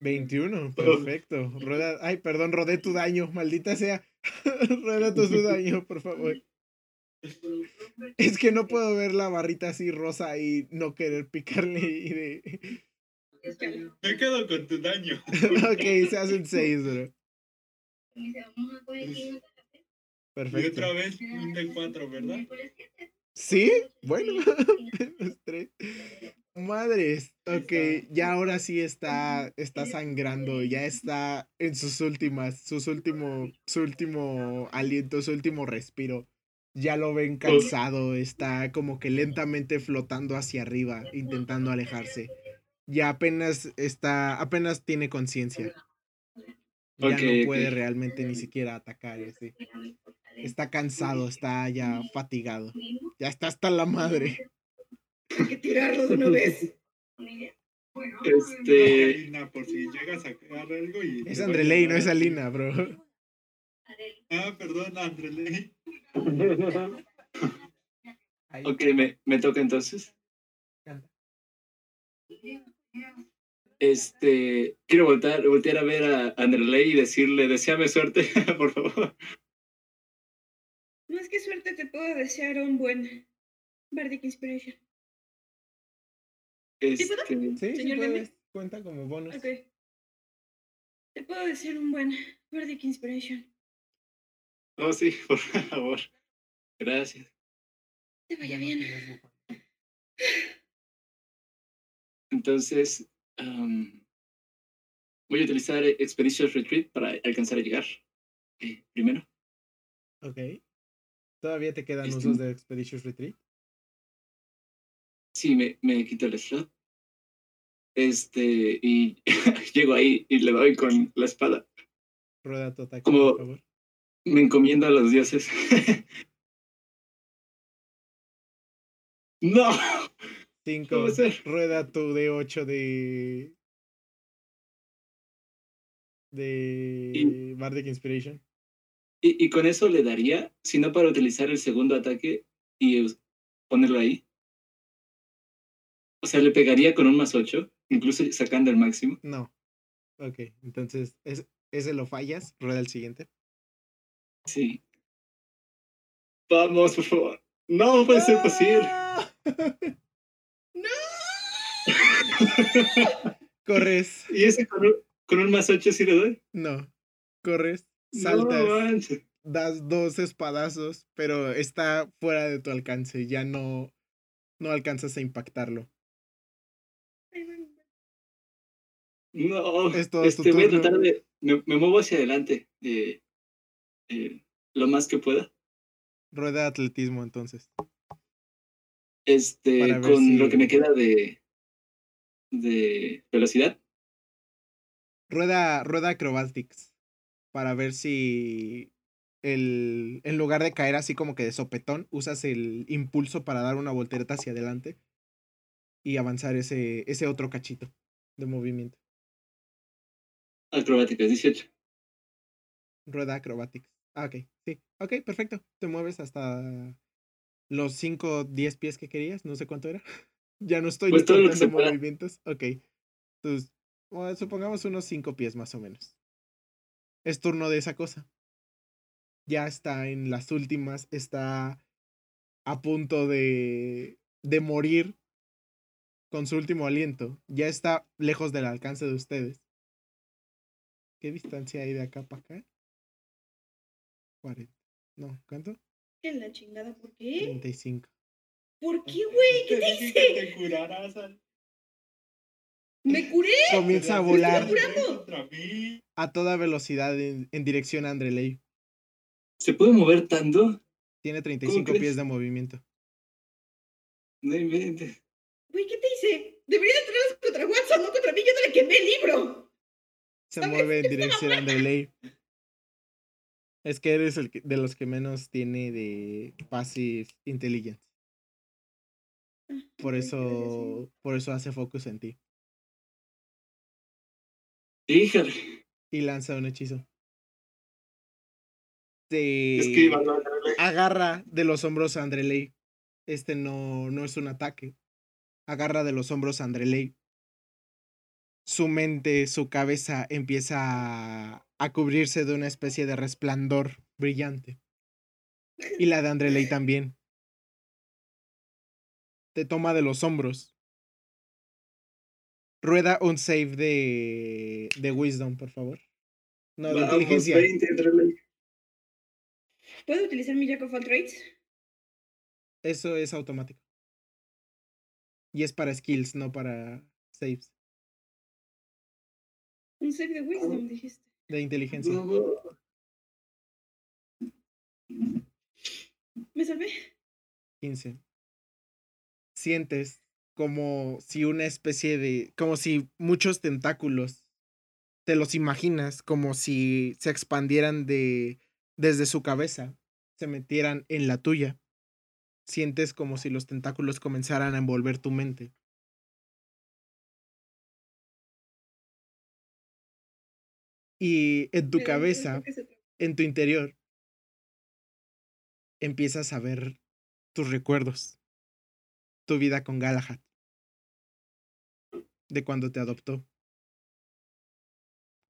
21, perfecto. Rueda, ay, perdón, rodé tu daño, maldita sea. Rueda tu daño, por favor. Es que no puedo ver la barrita así rosa y no querer picarle y de... Me quedo con tu daño. ok, se hacen 6, bro. Y Perfecto. otra vez un de 4, ¿verdad? ¿Sí? Bueno. Tres. Madres. Ok, ya ahora sí está, está sangrando, ya está en sus últimas, sus último, su último aliento, su último respiro. Ya lo ven cansado, está como que lentamente flotando hacia arriba, intentando alejarse. Ya apenas está, apenas tiene conciencia. Ya no puede realmente ni siquiera atacar y así. Está cansado, está ya fatigado. Ya está hasta la madre. Hay que tirarlo de una vez. Este, Alina, por si llegas a sacar algo y. Es Andreley, no es Alina, bro. Ah, perdón, Andreley. ok, me, me toca entonces. Este, quiero voltear, voltear a ver a Andreley y decirle, deseame suerte, por favor. Más que suerte te puedo desear un buen Bardic Inspiration. Este, Sí, sí Señor puedes, cuenta como bonus. Ok. Te puedo desear un buen Bardic Inspiration. oh sí, por favor. Gracias. Te vaya bien. Entonces, voy a utilizar Expedition Retreat para alcanzar a llegar. eh, primero. Ok. ¿Todavía te quedan Este- usos de Expedition Retreat? Sí, me, me quito el slot. Este, y llego ahí y le doy con la espada. Rueda tu ataque, Como- por favor. Me encomiendo a los dioses. ¡No! 5. ¿Cómo ser? Rueda tu D8 de. De. Bardic Inspiration. Y, y con eso le daría, si no para utilizar el segundo ataque y ponerlo ahí. O sea, le pegaría con un más 8, incluso sacando el máximo. No. Ok, entonces es, ese lo fallas. Rueda el siguiente. Sí. Vamos, por favor. No puede ser posible. Corres. ¿Y ese con un, con un más 8 sí le doy? No. Corres. Saltas. das dos espadazos, pero está fuera de tu alcance. Ya no. No alcanzas a impactarlo. No. Es este, voy a tratar de. Me, me muevo hacia adelante. eh, eh, lo más que pueda. Rueda atletismo entonces. Este, con lo que me queda de. De velocidad. Rueda, rueda acrobatics. Para ver si. El, en lugar de caer así como que de sopetón, usas el impulso para dar una voltereta hacia adelante y avanzar ese, ese otro cachito de movimiento. Acrobáticas, 18. Rueda acrobatics. Ah, ok. Sí. Ok, perfecto. Te mueves hasta los 5, 10 pies que querías. No sé cuánto era. ya no estoy Pues contando pueda. movimientos. Ok. Entonces, bueno, supongamos unos 5 pies más o menos. Es turno de esa cosa. Ya está en las últimas. Está a punto de, de morir con su último aliento. Ya está lejos del alcance de ustedes. ¿Qué distancia hay de acá para acá? 40. No, ¿cuánto? ¿Qué la chingada? ¿Por qué? 35. ¿Por qué, güey? ¿Qué te hice? que te curarás al- ¿Me curé? Comienza a volar a toda velocidad en, en dirección a Andreley. ¿Se puede mover tanto? Tiene 35 crees? pies de movimiento. No inventes. Güey, ¿qué te hice? Debería de tenerlos contra WhatsApp, no contra mí. Yo te le quemé el libro. Se ¿Sabes? mueve en dirección a Andreley. Es que eres el que- de los que menos tiene de Passive Intelligence. Por eso, por eso hace focus en ti. Híjole. Y lanza un hechizo. Andreley. agarra de los hombros a Andreley. Este no, no es un ataque. Agarra de los hombros a Andreley. Su mente, su cabeza empieza a, a cubrirse de una especie de resplandor brillante. Y la de Andreley también. Te toma de los hombros. Rueda un save de, de Wisdom, por favor. No, de Vamos, inteligencia. 20, Andreley. ¿Puedo utilizar mi Jack of all trades? Eso es automático. Y es para skills, no para saves. Un save de wisdom, dijiste. De inteligencia. ¿Me salvé? 15. Sientes como si una especie de. como si muchos tentáculos. Te los imaginas como si se expandieran de. desde su cabeza. Se metieran en la tuya. Sientes como si los tentáculos comenzaran a envolver tu mente. Y en tu cabeza, en tu interior, empiezas a ver tus recuerdos, tu vida con Galahad, de cuando te adoptó,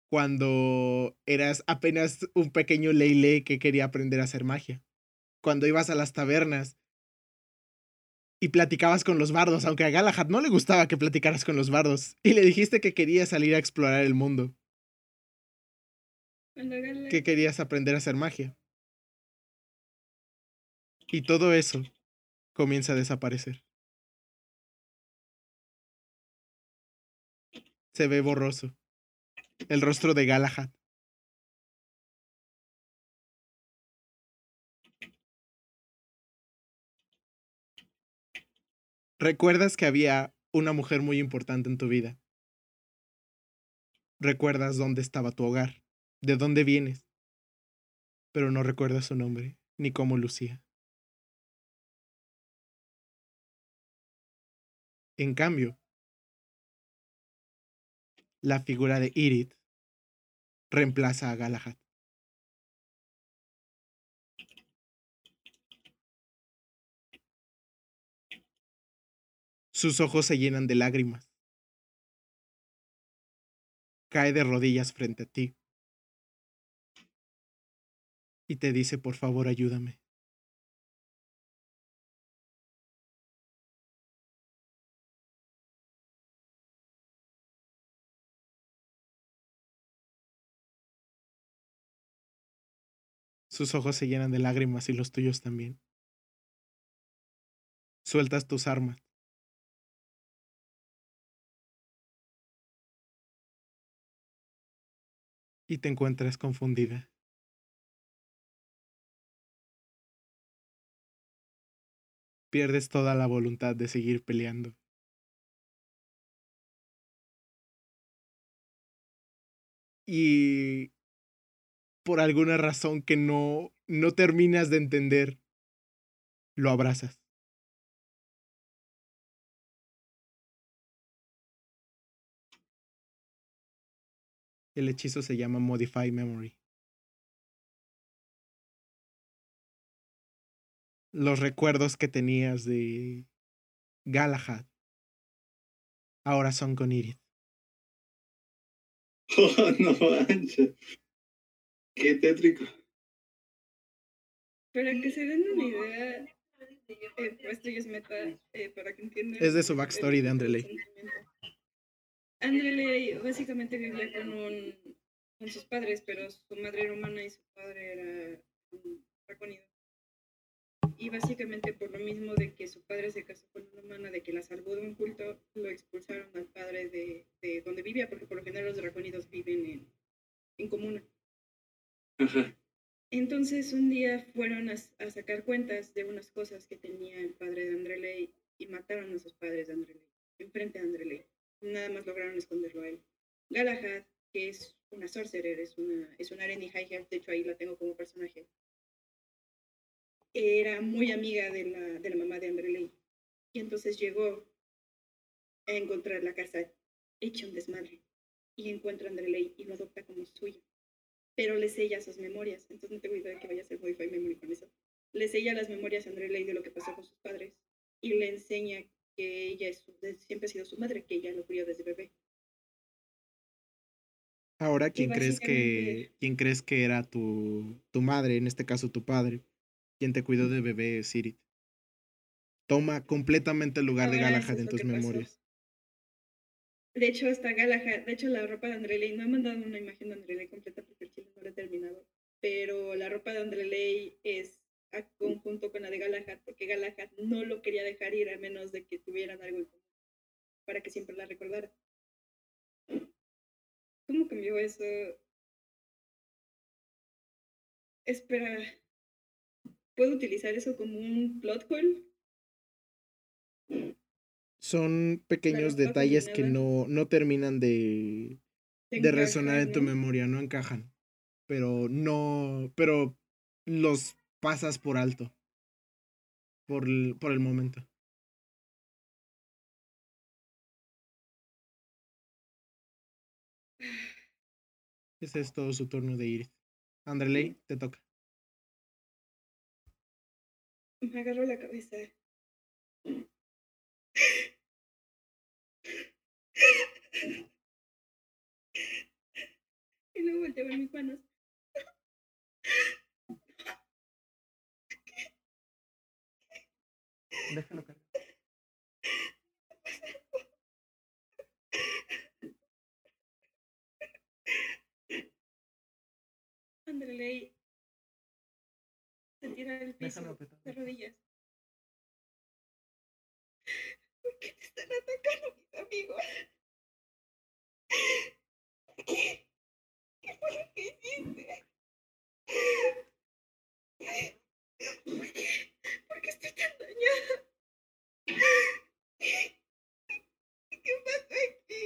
cuando eras apenas un pequeño Leile que quería aprender a hacer magia, cuando ibas a las tabernas y platicabas con los bardos, aunque a Galahad no le gustaba que platicaras con los bardos, y le dijiste que querías salir a explorar el mundo, que querías aprender a hacer magia. Y todo eso comienza a desaparecer. Se ve borroso. El rostro de Galahad. Recuerdas que había una mujer muy importante en tu vida. Recuerdas dónde estaba tu hogar, de dónde vienes, pero no recuerdas su nombre ni cómo lucía. En cambio, la figura de Irid reemplaza a Galahad. Sus ojos se llenan de lágrimas. Cae de rodillas frente a ti. Y te dice, por favor, ayúdame. Sus ojos se llenan de lágrimas y los tuyos también. Sueltas tus armas. Y te encuentras confundida. Pierdes toda la voluntad de seguir peleando. Y por alguna razón que no, no terminas de entender, lo abrazas. El hechizo se llama Modify Memory. Los recuerdos que tenías de Galahad ahora son con Irid. Oh, no manches. Qué tétrico. Para que se den una idea, eh, esto ya es meta, eh, para que entiendan. Es de su backstory de el Andreley. Andreley básicamente vivía con, un, con sus padres, pero su madre era humana y su padre era un dracónido. Y básicamente por lo mismo de que su padre se casó con una humana, de que la salvó de un culto, lo expulsaron al padre de, de donde vivía, porque por lo general los dracónidos viven en, en comuna. Entonces un día fueron a, sacar cuentas de unas cosas que tenía el padre de Andreley y mataron a sus padres de Andreley, enfrente de Andreley. Nada más lograron esconderlo a él. Galahad, que es una sorcerer, es una, es una Areni High Elf, de hecho ahí la tengo como personaje, era muy amiga de la, de la mamá de Andreley. Y entonces llegó a encontrar la casa hecha un desmadre. Y encuentra a Andreley y lo adopta como suyo pero le sella sus memorias. Entonces no tengo idea de que vaya a hacer Modify Memory con eso. Le sella las memorias a André Ley de lo que pasó con sus padres y le enseña que ella es siempre ha sido su madre, que ella lo crió desde bebé. Ahora, ¿quién crees que quién crees que era tu, tu madre, en este caso tu padre? ¿Quién te cuidó de bebé, Sirit? Toma completamente el lugar de Ahora Galahad en tus pasó. De hecho, está Galahad, de hecho la ropa de André Ley, no he mandado una imagen de André Ley completa porque el chile no lo he terminado, pero la ropa de André Ley es a conjunto con la de Galahad, porque Galahad no lo quería dejar ir a menos de que tuvieran algo en para que siempre la recordara. ¿Cómo cambió eso? Espera, ¿puedo utilizar eso como un plot hole? Son pequeños detalles que no, no terminan de, ¿Te de resonar en tu memoria, no encajan. Pero no, pero los pasas por alto. Por el, por el momento. Ese es todo su turno de Iris. Andreley, te toca. Me agarro la cabeza. Y luego volteo a ver mis manos. Déjalo caer. Andreley se tira al piso Déjalo de rodillas. ¿Por qué te están atacando ¿Por qué? ¿Qué fue lo que hiciste? ¿Por qué? ¿Por qué estoy tan dañada? ¿Qué pasa aquí?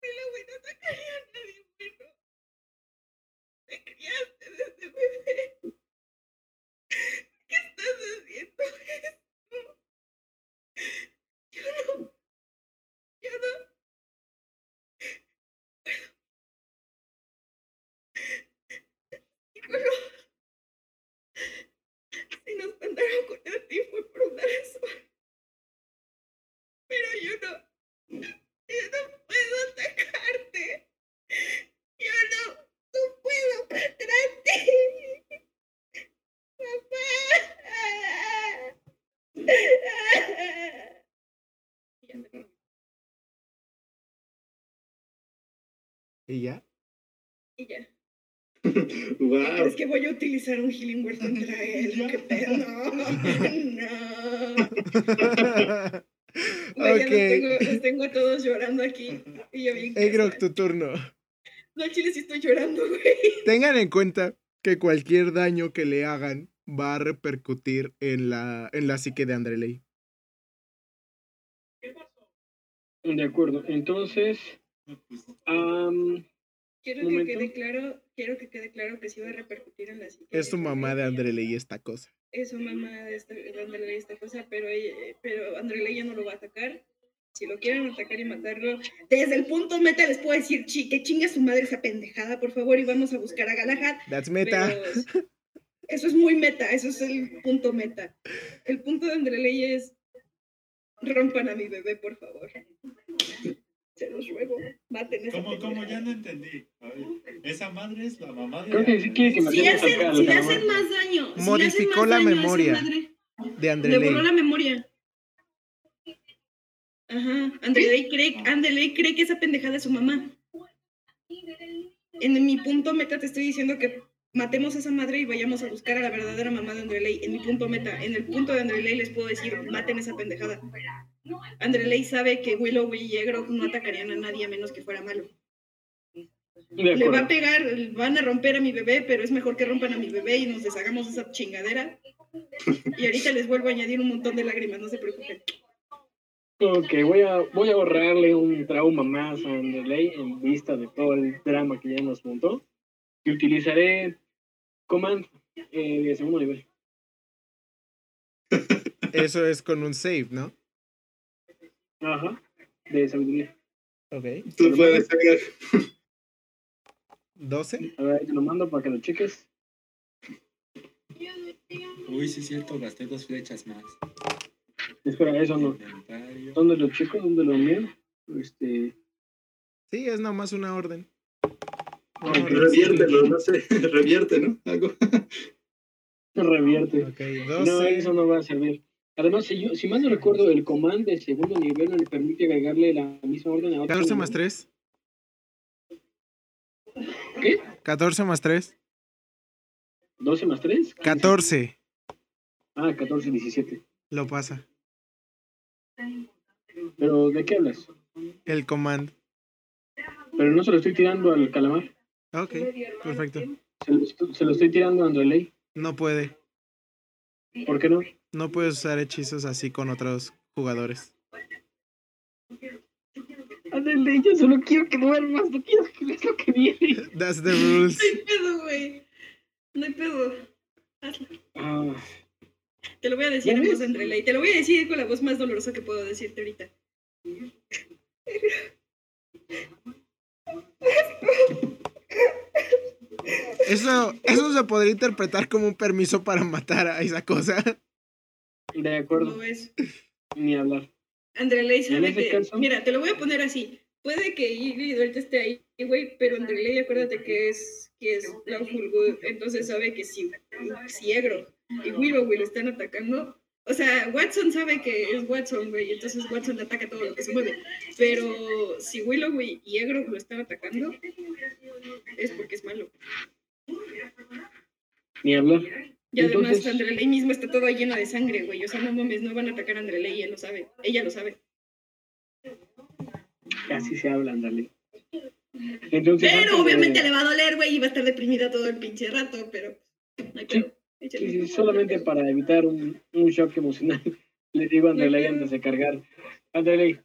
Pero güey, no atacaría a nadie bueno. Te criaste desde bebé. ¿Qué estás haciendo esto? Yo no. Yo no. Y bueno, si nos mandaron con el ti fue por una razón. Pero yo no. Yo no puedo atacarte. Yo no, no puedo contra ti. Papá. Y ya me fui. ¿Y ya? Y ya. wow. Es que voy a utilizar un healing word contra él. ¿Qué pedo? No. No. Güey, ya los, tengo, ok. los tengo a todos llorando aquí. Y yo bien tu turno. No, chile sí estoy llorando, güey. Tengan en cuenta que cualquier daño que le hagan va a repercutir en la, en la psique de Andreley. De acuerdo. Entonces, Quiero Momento. que quede claro, quiero que quede claro que sí va a repercutir en la psique. Es su mamá de Andreley esta cosa. Es su mamá de, esta, de Andreley esta cosa, pero, ella- pero Andreley ya no lo va a atacar. Si lo quieren atacar y matarlo, desde el punto meta les puedo decir chi, que chinga su madre esa pendejada, por favor, y vamos a buscar a Galahad. That's meta. Pero eso es muy meta, eso es el punto meta. El punto de Andreley es rompan a mi bebé, por favor. Se los ruego, maten esa ¿Cómo, cómo? Ya no entendí. A ver, esa madre es la mamá de. Creo que sí quiere que me Si le acá hacen, los si le hacen más daño, Modificó más la daño memoria De le borró la memoria. Ajá, Andreley cree, Andreley cree que esa pendejada es su mamá. En mi punto meta te estoy diciendo que matemos a esa madre y vayamos a buscar a la verdadera mamá de Andreley. En mi punto meta, en el punto de Andreley les puedo decir, maten esa pendejada. Andreley sabe que Willow y Egrog no atacarían a nadie a menos que fuera malo. Le va a pegar, van a romper a mi bebé, pero es mejor que rompan a mi bebé y nos deshagamos de esa chingadera. Y ahorita les vuelvo a añadir un montón de lágrimas, no se preocupen. Ok, voy a, voy a ahorrarle un trauma más a Anderley en vista de todo el drama que ya nos montó. Y utilizaré Command eh, de segundo nivel. Eso es con un save, ¿no? Ajá, de sabiduría. Ok. Tú puedes ser. 12. A ver, te lo mando para que lo cheques. Uy, sí es cierto, gasté dos flechas más. Espera, eso no. ¿Dónde lo checo? ¿Dónde lo envío? Este. Sí, es nada más una orden. ah, Una orden Reviértelo, no sé. Revierte, ¿no? Algo. Revierte. Ok, No, 12. eso no va a servir. Además, si, si mal no recuerdo, el command de segundo nivel no le permite agregarle la misma orden a otro. 14 nivel. más 3. ¿Qué? 14 más 3. ¿12 más 3? 14. Ah, 14, 17. Lo pasa. Pero, ¿de qué hablas? El command. Pero no se lo estoy tirando al calamar. Ok, perfecto. Se lo, se lo estoy tirando a Andreley. No puede. ¿Por qué no? No puedes usar hechizos así con otros jugadores. Andreley, yo solo quiero que duermas, no quiero que veas lo que viene. That's the rules. No hay pedo, güey. No hay pedo. Hazlo. Ah, Te lo voy a decir ¿Ya en voz de Andreley. Te lo voy a decir con la voz más dolorosa que puedo decirte ahorita. Eso, eso se podría interpretar como un permiso para matar a esa cosa. de acuerdo, No es. ni hablar. Andreley sabe que. caso- Mira, te lo voy a poner así. Puede que Ygritte ahorita esté ahí, güey, pero Andreley, acuérdate que es, que es Lawful Good, entonces sabe que si, si Egro y Willow, güey, lo están atacando. O sea, Watson sabe que es Watson, güey, entonces Watson le ataca todo lo que se mueve. Pero si Willow, y Egro lo están atacando, es porque es malo. Ni hablar. Y además Entonces- Andreley mismo está todo lleno de sangre, güey. O sea, no mames, no van a atacar a Andreley, él lo sabe. Ella lo sabe. Casi se habla, Andreley. Entonces, Pero de- obviamente le va a doler, güey, y va a estar deprimida todo el pinche rato, pero. Sí, sí, solamente para evitar un, un shock emocional, le digo a Andreley antes de cargar, Andreley,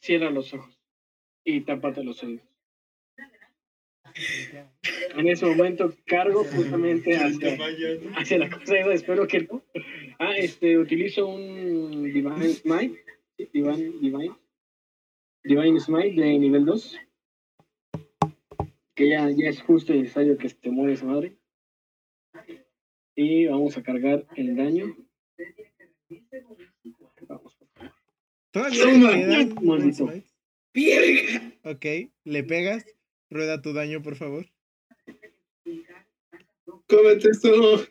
cierra los ojos y tápate los oídos. En ese momento cargo justamente hacia, hacia la cosa esa, espero que no. Ah, este, utilizo un Divine Smite, Divine, Divine, Divine Smite de nivel 2, que ya, ya es justo y necesario que se muere esa madre. Y vamos a cargar el daño. Vamos. Todavía le quedan. Ok, le pegas. Rueda tu daño, por favor. Cómete esto.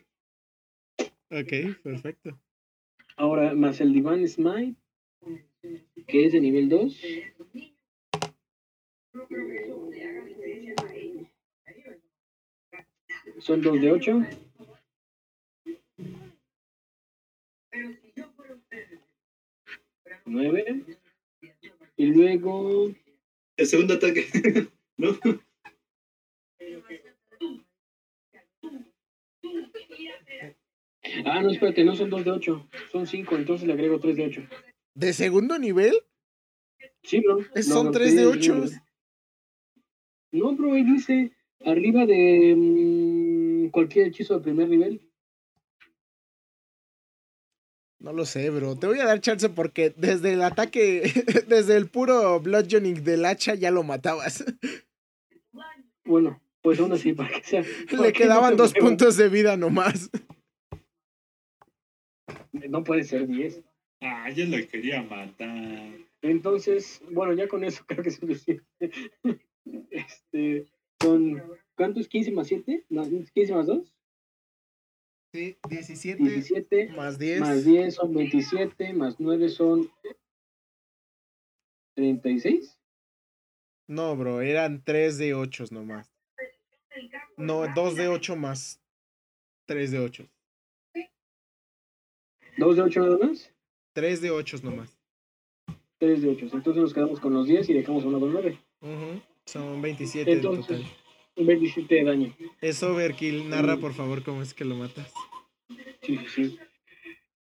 Ok, perfecto. Ahora, más el Divine Smite, que es de nivel 2. Son 2 de 8. Nueve. Y luego El segundo ataque. ¿No? Ah, no, espérate, no son 2 de 8, son 5, entonces le agrego 3 de 8. ¿De segundo nivel? Sí, bro. Lo- son lo 3 de pedí 8. arriba. No, bro, ahí dice arriba de mm, cualquier hechizo de primer nivel. No lo sé, bro. Te voy a dar chance porque desde el ataque, desde el puro bludgeoning del hacha ya lo matabas. Bueno, pues aún así, para que sea. para Le que quedaban dos puntos de vida nomás. No puede ser 10. Ah, yo lo quería matar. Entonces, bueno, ya con eso creo que es suficiente. Este, son, ¿cuántos? ¿15 más 7? No, ¿15 más 2? Sí, 17 17. más 10. Más 10 son 27, más 9 son 36. No, bro, eran 3 de 8 nomás. No, 2 de 8 más 3 de 8. 2 de 8 nada más. 3 de 8 nomás. 3 de 8. Entonces nos quedamos con los 10 y dejamos uno con 9. Ujú, Son 27 en Entonces, total. 27 de daño. Es overkill. Narra, por favor, cómo es que lo matas. Sí, sí, sí.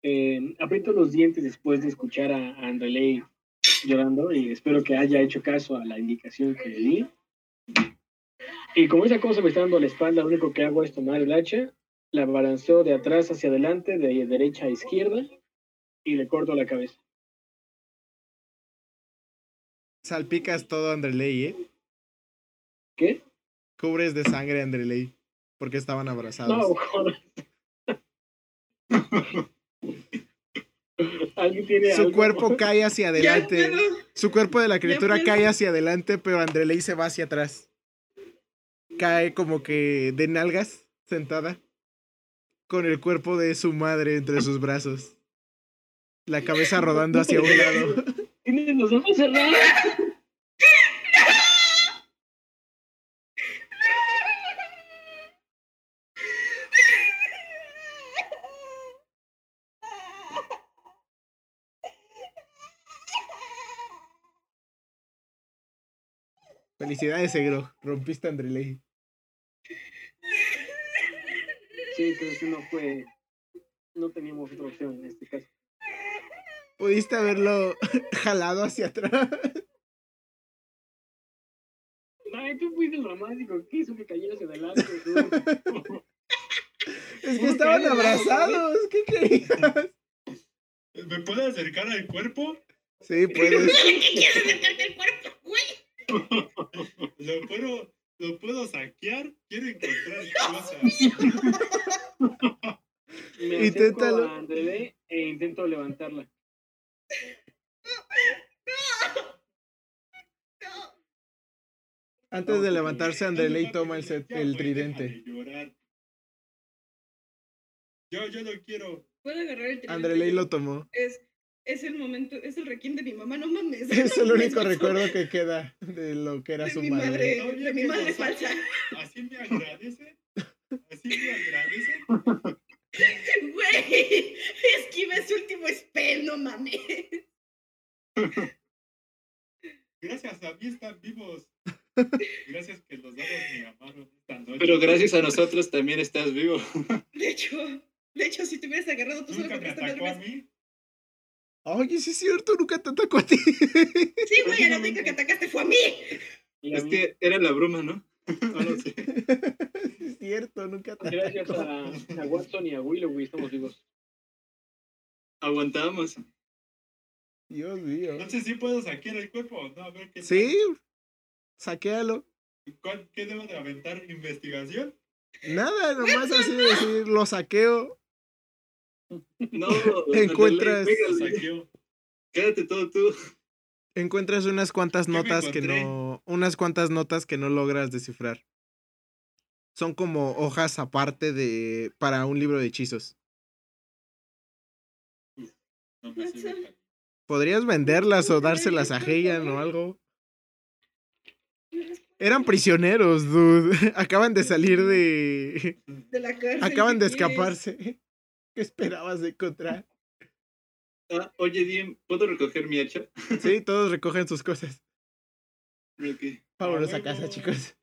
Eh, aprieto los dientes después de escuchar a, a Andreley llorando y espero que haya hecho caso a la indicación que le di. Y como esa cosa me está dando la espalda, lo único que hago es tomar el hacha, la balanceo de atrás hacia adelante, de derecha a izquierda y le corto la cabeza. salpicas todo Andreley, ¿eh? ¿Qué? Cubres de sangre a Andreley. Porque estaban abrazados. No, joder. Alguien tiene Su algo? cuerpo cae hacia adelante. puedo. Su cuerpo de la criatura cae hacia adelante, pero Andreley se va hacia atrás. Cae como que de nalgas, sentada, con el cuerpo de su madre entre sus brazos. La cabeza rodando hacia un lado. Tienes los ojos cerrados. Felicidades, Egro. Rompiste a Andreley. Sí, creo que no fue. No teníamos otra opción en este caso. Pudiste haberlo jalado hacia atrás. Ay, tú fuiste el dramático. ¿Qué hizo que cayera hacia adelante? tú? Es que estaban abrazados. ¿Qué querías? ¿Me puedo acercar al cuerpo? Sí, puedes. ¿Quieres acercarte al cuerpo? ¿Lo puedo, lo puedo saquear? Quiero encontrar cosas. Me Inténtalo. a André e intento levantarla. Antes de levantarse, Andreley toma el, set- el tridente. Yo, yo lo quiero. Puedo agarrar el tridente. Andreley lo tomó. Es, es el momento, es el requiem de mi mamá, no mames. Es el único mames, recuerdo que queda de lo que era de su mi madre. madre, No, de mi madre falsa. ¿Así me agradece? ¿Así me agradece? Güey, esquiva ese último spell, no mames. Gracias a mí están vivos. Gracias que los dados me amaron esta noche. Pero gracias a nosotros también estás vivo. De hecho, de hecho, si te hubieras agarrado tú solo Nunca me porque estás atacó a nervioso. mí. Oye, sí es cierto, nunca te atacó a ti. Sí, güey, la única que atacaste fue a mí. Y a Es mí, que era la bruma, ¿no? No lo sé. Es cierto, nunca te gracias atacó. a, a Watson y a Willow estamos vivos. Aguantamos. Dios mío. Entonces sí puedo saquear el cuerpo o no. A ver qué Sí, saquéalo. tal. ¿Cuál- ¿Qué debo de aventar? ¿Investigación? Nada, nomás así de decir, lo saqueo. No, Encuentras- pégale. Quédate todo tú. Encuentras unas cuantas ¿Qué me notas que no. Unas cuantas notas que no logras descifrar. Son como hojas aparte de. para un libro de hechizos. No me sirve para- Podrías venderlas o dárselas a Heian o algo. Eran prisioneros, dude. Acaban de salir de. De la cárcel. Acaban de escaparse. ¿Qué esperabas de encontrar? Ah, oye, Diem, ¿puedo recoger mi hacha? Sí, todos recogen sus cosas. Vámonos a huevo. casa, chicos.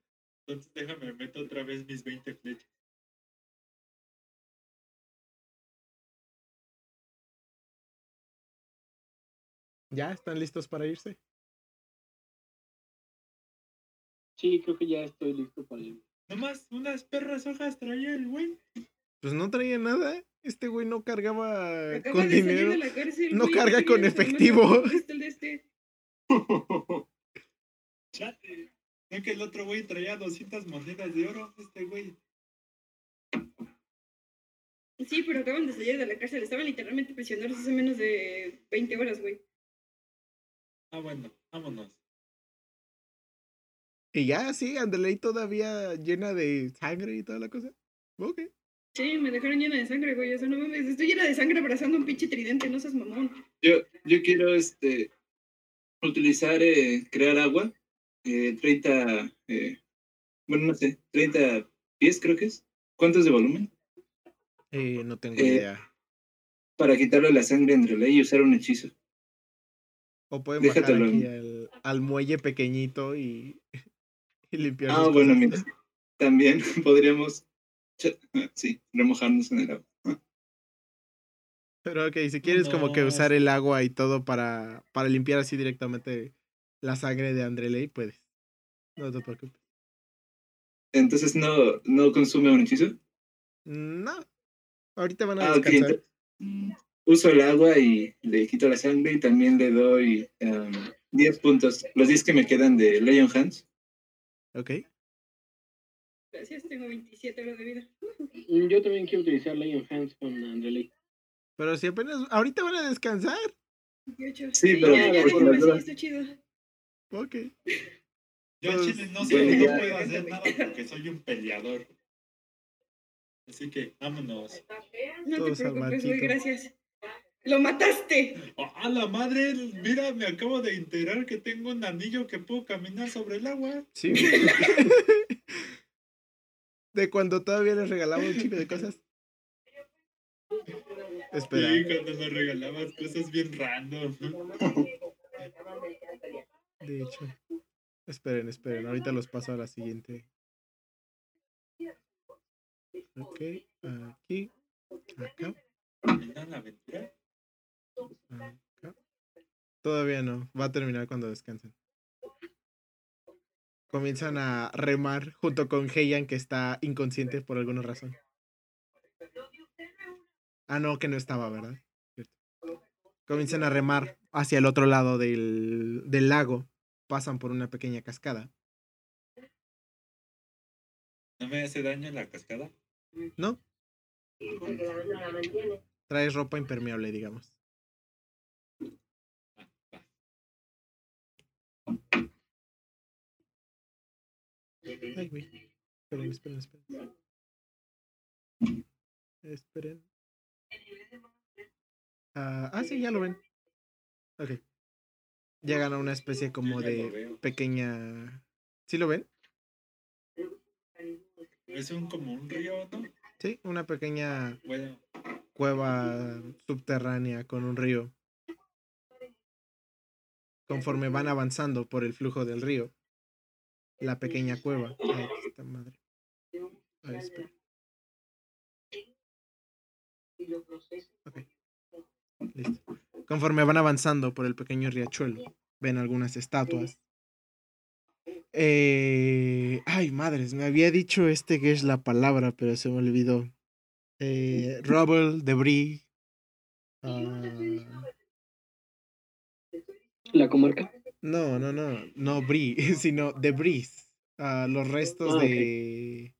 Entonces déjame meto otra vez mis 20 flechas. ¿Ya están listos para irse? Sí, creo que ya estoy listo para ir. Nomás unas perras hojas traía el güey. Pues no traía nada. Este güey no cargaba Acaba con dinero. de la cárcel, No güey, carga ¿qué con efectivo. ¿viste el de este? Chate. No que el otro güey traía 200 monedas de oro. Este güey. Sí, pero acaban de salir de la cárcel. Estaban literalmente prisioneros hace menos de 20 horas, güey. Ah, bueno, vámonos. Y ya, sí, Andreley todavía llena de sangre y toda la cosa. Ok. Sí, me dejaron llena de sangre, güey. O sea, no mames, estoy llena de sangre abrazando un pinche tridente, no seas mamón. Yo, yo quiero este utilizar, eh, crear agua. Eh, 30, eh, bueno, no sé, 30 pies creo que es. ¿Cuánto es de volumen? Eh, no tengo Eh, idea. Para quitarle la sangre entre ley y usar un hechizo. O pueden bajar aquí al, al muelle pequeñito y, y limpiar Ah, bueno, cosas. mira. También podríamos, sí, remojarnos en el agua. Pero ok, si quieres como que usar el agua y todo para, para limpiar así directamente la sangre de Andreley, puedes. No te preocupes. Entonces no, no consume un hechizo. No. Ahorita van a Ah, ok. descansar. ento- Uso el agua y le quito la sangre y también le doy em, 10 puntos. Los 10 que me quedan de Lion Hands. Ok. Gracias, tengo 27 horas de vida. Mm, Yo también quiero utilizar Lion Hands con Andreley. Pero si apenas. Ahorita van a descansar. 28. Sí, pero ya, ya, por sí, está chido. Ok. Yo Pues, chile no no puedo hacer nada porque soy un peleador. Así que vámonos. No te preocupes, güey, marquito. gracias. ¡Lo mataste! ¡Oh, ¡A la madre! Mira, me acabo de enterar que tengo un anillo que puedo caminar sobre el agua. Sí. de cuando todavía les regalaba un chico de cosas. Espera. Sí, cuando me regalabas cosas bien random. De hecho. Esperen, esperen. Ahorita los paso a la siguiente. Ok. Aquí. Acá. ¿Termina la aventura? Acá. Todavía no. Va a terminar cuando descansen. Comienzan a remar junto con Heian que está inconsciente por alguna razón. Ah, no, que no estaba, ¿verdad? Comienzan a remar hacia el otro lado del, del lago. Pasan por una pequeña cascada. ¿No me hace daño la cascada? ¿No? Traes ropa impermeable, digamos. Ay, güey. Esperen, esperen, esperen. Esperen. Ah, ah, sí, ya lo ven. Ok. Llegan a una especie como de pequeña. ¿Sí lo ven? Es un como un río, ¿no? Sí, una pequeña Bueno, cueva subterránea con un río. Conforme van avanzando por el flujo del río, la pequeña cueva. Ay, esta madre. Ay, espera. Ok. Listo. Conforme van avanzando por el pequeño riachuelo, ven algunas estatuas. Eh, ay, madres, me había dicho este que es la palabra, pero se me olvidó. Eh, rubble, debris. ah, La comarca. No, no, no, no bris, sino debris. ah, los restos Ah, de,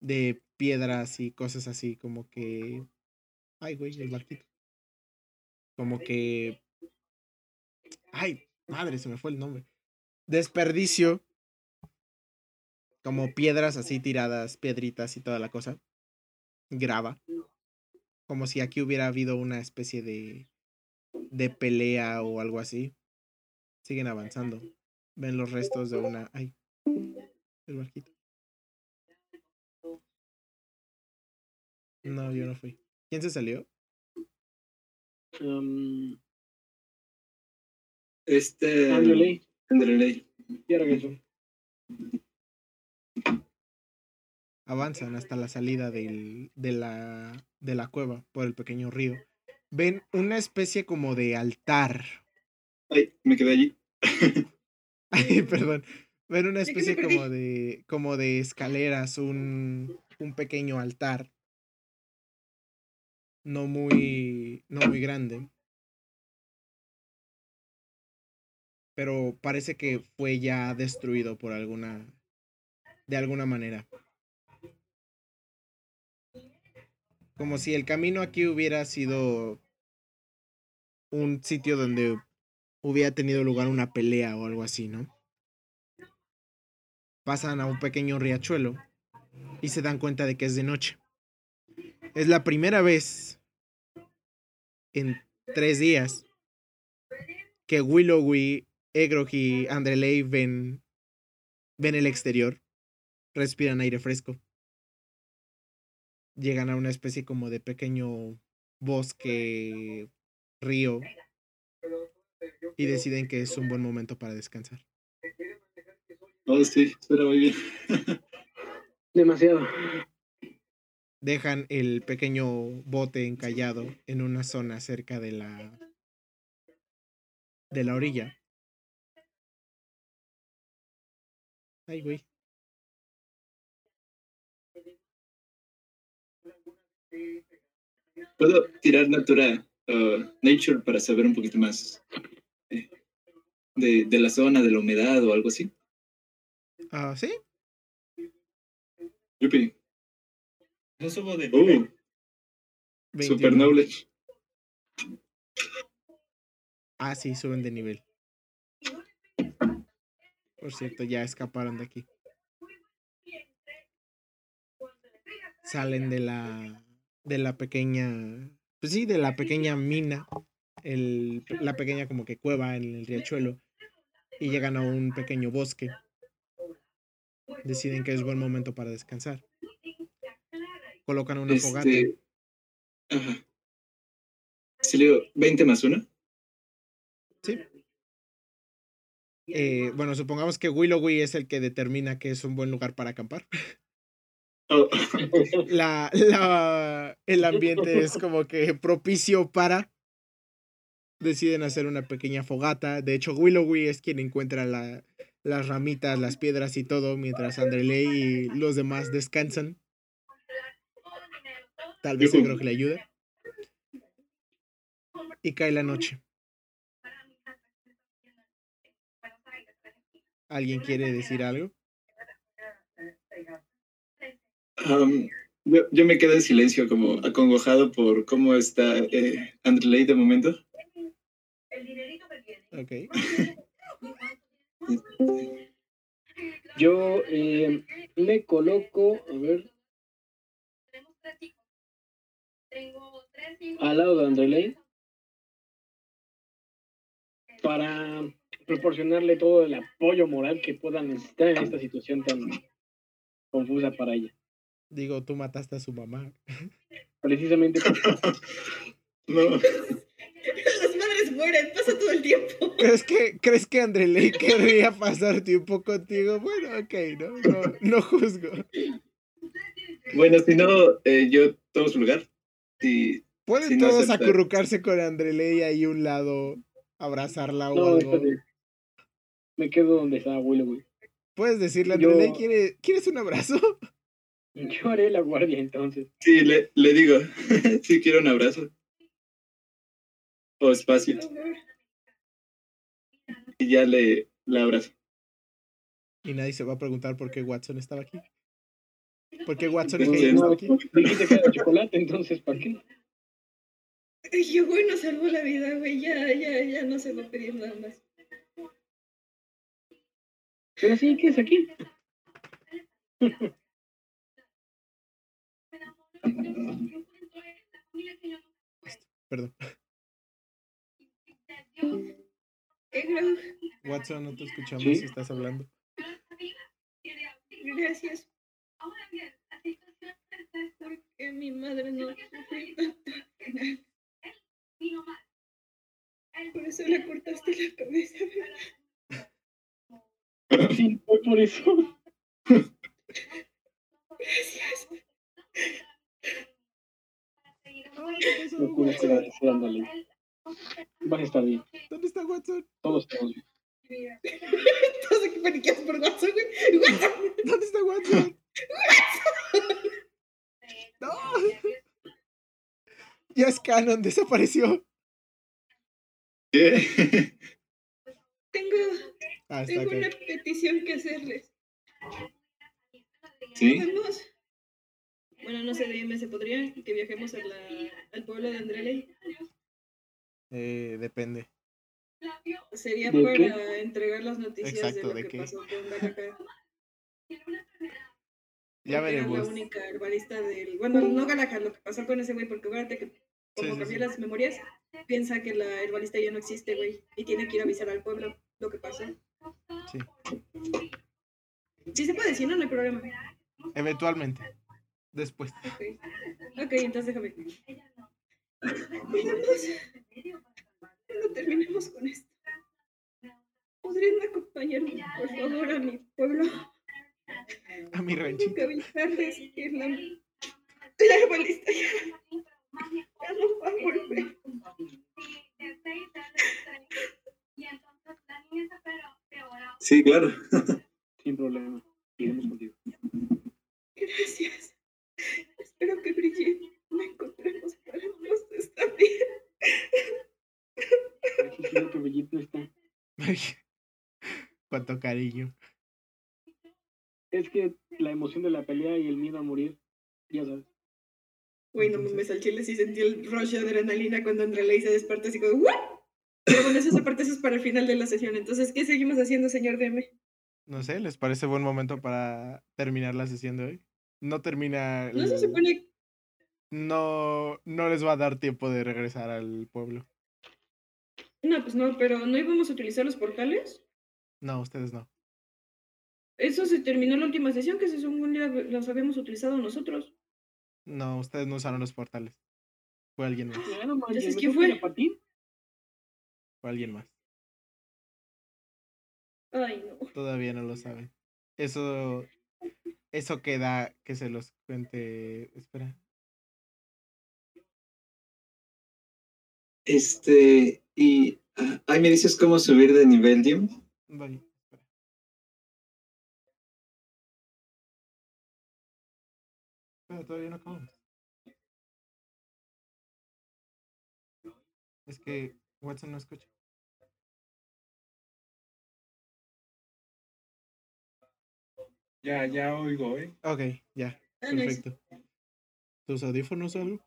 de piedras y cosas así, como que. Ay, güey, el barquito. Como que. Ay, madre, se me fue el nombre. Desperdicio. Como piedras así tiradas, piedritas y toda la cosa. Grava. Como si aquí hubiera habido una especie de. de pelea o algo así. Siguen avanzando. Ven los restos de una. Ay. El barquito. No, yo no fui. ¿Quién se salió? Um, Este. Andreley. Andreley. Avanzan hasta la salida del, de, la, de la cueva por el pequeño río. Ven una especie como de altar. Ay, me quedé allí. Ay, perdón. Ven una ¿De qué me especie como de, como de escaleras, un, un pequeño altar. No muy, no muy grande. Pero parece que fue ya destruido por alguna, de alguna manera. Como si el camino aquí hubiera sido un sitio donde hubiera tenido lugar una pelea o algo así, ¿no? Pasan a un pequeño riachuelo y se dan cuenta de que es de noche. Es la primera vez en tres días que Willowy, Egrog y Andreley ven, ven el exterior, respiran aire fresco. Llegan a una especie como de pequeño bosque, río, y deciden que es un buen momento para descansar. Oh, sí, suena muy bien. Demasiado. Dejan el pequeño bote encallado en una zona cerca de la de la orilla. Ay, güey. Puedo tirar natura, uh, nature para saber un poquito más. De, de la zona, de la humedad o algo así. Ah, ¿sí? Yupi. No subo de Uh, nivel. 21. super knowledge. Ah, sí, suben de nivel. Por cierto, ya escaparon de aquí. Salen de la de la pequeña, pues sí, de la pequeña mina, el, la pequeña como que cueva en el riachuelo y llegan a un pequeño bosque. Deciden que es buen momento para descansar. Colocan una fogata. Este. Ajá. Sí, le digo, 20 más 1. Sí. Eh, bueno, supongamos que Willowy es el que determina que es un buen lugar para acampar. Oh, La, la, el ambiente es como que propicio para. Deciden hacer una pequeña fogata. De hecho, Willowy es quien encuentra la, las ramitas, las piedras y todo, mientras Andreley y los demás descansan. Tal vez el Yujú. que le ayude. Y cae la noche. ¿Alguien quiere decir algo? um, yo, yo me quedo en silencio, como acongojado por cómo está eh, de momento. Ok. Yo eh, me coloco, a ver, al lado de Andreley para proporcionarle todo el apoyo moral que pueda necesitar en esta situación tan confusa para ella. Digo, tú mataste a su mamá. Precisamente No, mueren, pasa todo el tiempo. ¿Crees que, ¿crees que Andreley querría pasar tiempo contigo? Bueno, ok, no, no, no juzgo. bueno, si no, eh, yo tomo su lugar. Pueden Sí, no todos aceptar. acurrucarse con Andreley ahí a un lado, abrazarla o no, algo. me quedo donde está Willow. Puedes decirle a Yo- Andreley, ¿quiere, ¿quieres un abrazo? Yo haré la guardia entonces. sí, le, le digo, si quiero un abrazo. O espacio. Por favor. Y ya le, le abrazo. Y nadie se va a preguntar por qué Watson estaba aquí. ¿Por qué Watson Hayden no, están aquí? Dijiste que era chocolate, entonces ¿para qué? Yo, güey, nos salvó la vida, güey. Ya, ya, ya no se va a pedir nada más. Pero sí, ¿qué es aquí? Perdón. Watson, no te escuchamos Sí. si estás hablando. gracias. Porque mi madre no sufrió tanto. Por eso le cortaste la cabeza. Sí, fue por eso. Gracias. No pude ser agradecer a Andreley. Vas a estar bien. ¿Dónde está Watson? Todos estamos bien. Todos aquí paniqueados por WhatsApp, güey. WhatsApp. ¿Dónde está Watson? ¡No! Ya es canon, desapareció. ¿Qué? Tengo, Ah, está tengo una petición que hacerles. ¿Sí? ¿Podemos? Bueno, no sé, dime, ¿se podría que viajemos a la, al pueblo de Andreley? Eh, depende. Sería ¿De para qué? entregar las noticias Exacto, de lo ¿de que qué? pasó con Galacá. Ya era veremos. la única herbalista del... Bueno, no Galacá, lo que pasó con ese güey, porque acuérdate que como sí, las memorias, piensa que la herbalista ya no existe, güey, y tiene que ir a avisar al pueblo lo que pasó. Sí. Sí se puede decir, no, no hay problema. Eventualmente. Después. Ok, Ok, entonces déjame. Cuando terminemos con esto. ¿Podrían acompañarme, por favor, a mi pueblo? A mi ranchito. Tengo que avisarles que la, la herbalista ya, Sí, claro. Sin problema. Iremos contigo. Gracias. Espero que Brigitte me encontremos para bien. Sí, creo que Brigitte no está. Cuánto cariño. Es que la emoción de la pelea y el miedo a morir, ya sabes. Güey, no mames, al chile sí sentí el rush de adrenalina cuando Andreley se despertó así como ¿what? Pero bueno, eso es para el final de la sesión. Entonces, ¿qué seguimos haciendo, señor DM? No sé, ¿les parece buen momento para terminar la sesión de hoy? No termina. No se supone No, no les va a dar tiempo de regresar al pueblo. No, pues no, pero ¿no íbamos a utilizar los portales? No, ustedes no. Eso se terminó en la última sesión, que se según los habíamos utilizado nosotros. No, ustedes no usaron los portales. Fue alguien más. Ya no manches, Entonces, ¿me ¿quién fue? Fue alguien más. Ay, no. Todavía no lo saben. Eso. Eso queda que se los cuente. Espera. Este, y ah, ahí me dices cómo subir de nivel, Jim. Voy. Espera, todavía no acabamos. Es que Watson no escucha. Ya, ya oigo, ¿eh? Ok, ya. Perfecto. ¿Tus audífonos o algo?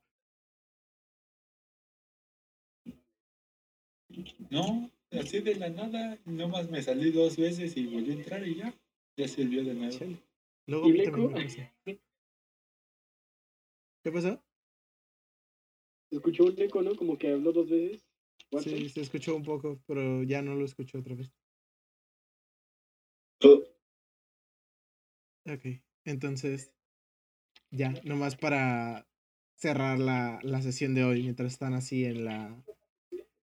No, así de la nada, nomás me salí dos veces y volví a entrar y ya, ya sirvió de nuevo. Chale. Luego ¿Y ¿Qué pasó? Se escuchó un eco, ¿no? Como que habló dos veces. Sí, se escuchó un poco, pero ya no lo escucho otra vez. Oh, Ok, entonces, ya, nomás para cerrar la, la sesión de hoy, mientras están así en la,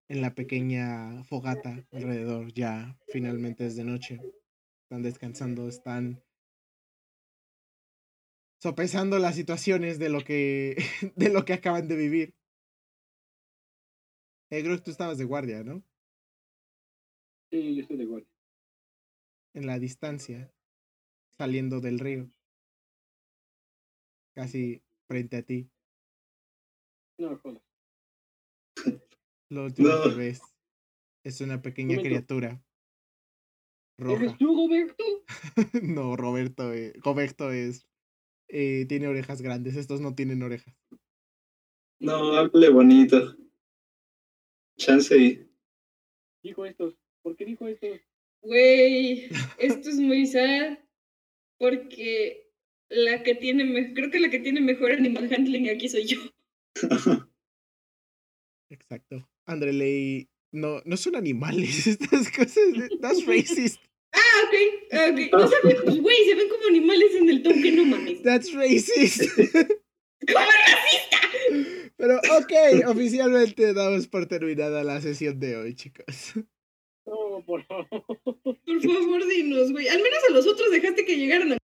en la pequeña fogata alrededor, ya finalmente es de noche, están descansando, están sopesando las situaciones de lo que, de lo que acaban de vivir. Eh, creo que tú estabas de guardia, ¿no? Sí, yo estoy de guardia. En la distancia, saliendo del río, casi frente a ti. No, jodas. Lo último No. que ves es una pequeña criatura ¿Eres tú, Roberto? no, Roberto, eh, Roberto es eh, tiene orejas grandes. Estos no tienen orejas. no, hable bonito. Chance y. Dijo estos. ¿Por qué dijo estos? Güey, esto es muy sad. Porque la que tiene, me- creo que la que tiene mejor animal handling aquí soy yo. Exacto. Andreley no, no son animales. Estas cosas. That's racist. Ah, ok, ok. No saben, pues, güey, se ven como animales en el toque, no mames. That's racist. ¡Como racista! Pero ok, oficialmente damos por terminada la sesión de hoy, chicos. No, por favor. Por favor, dinos, güey. Al menos a los otros dejaste que llegaran a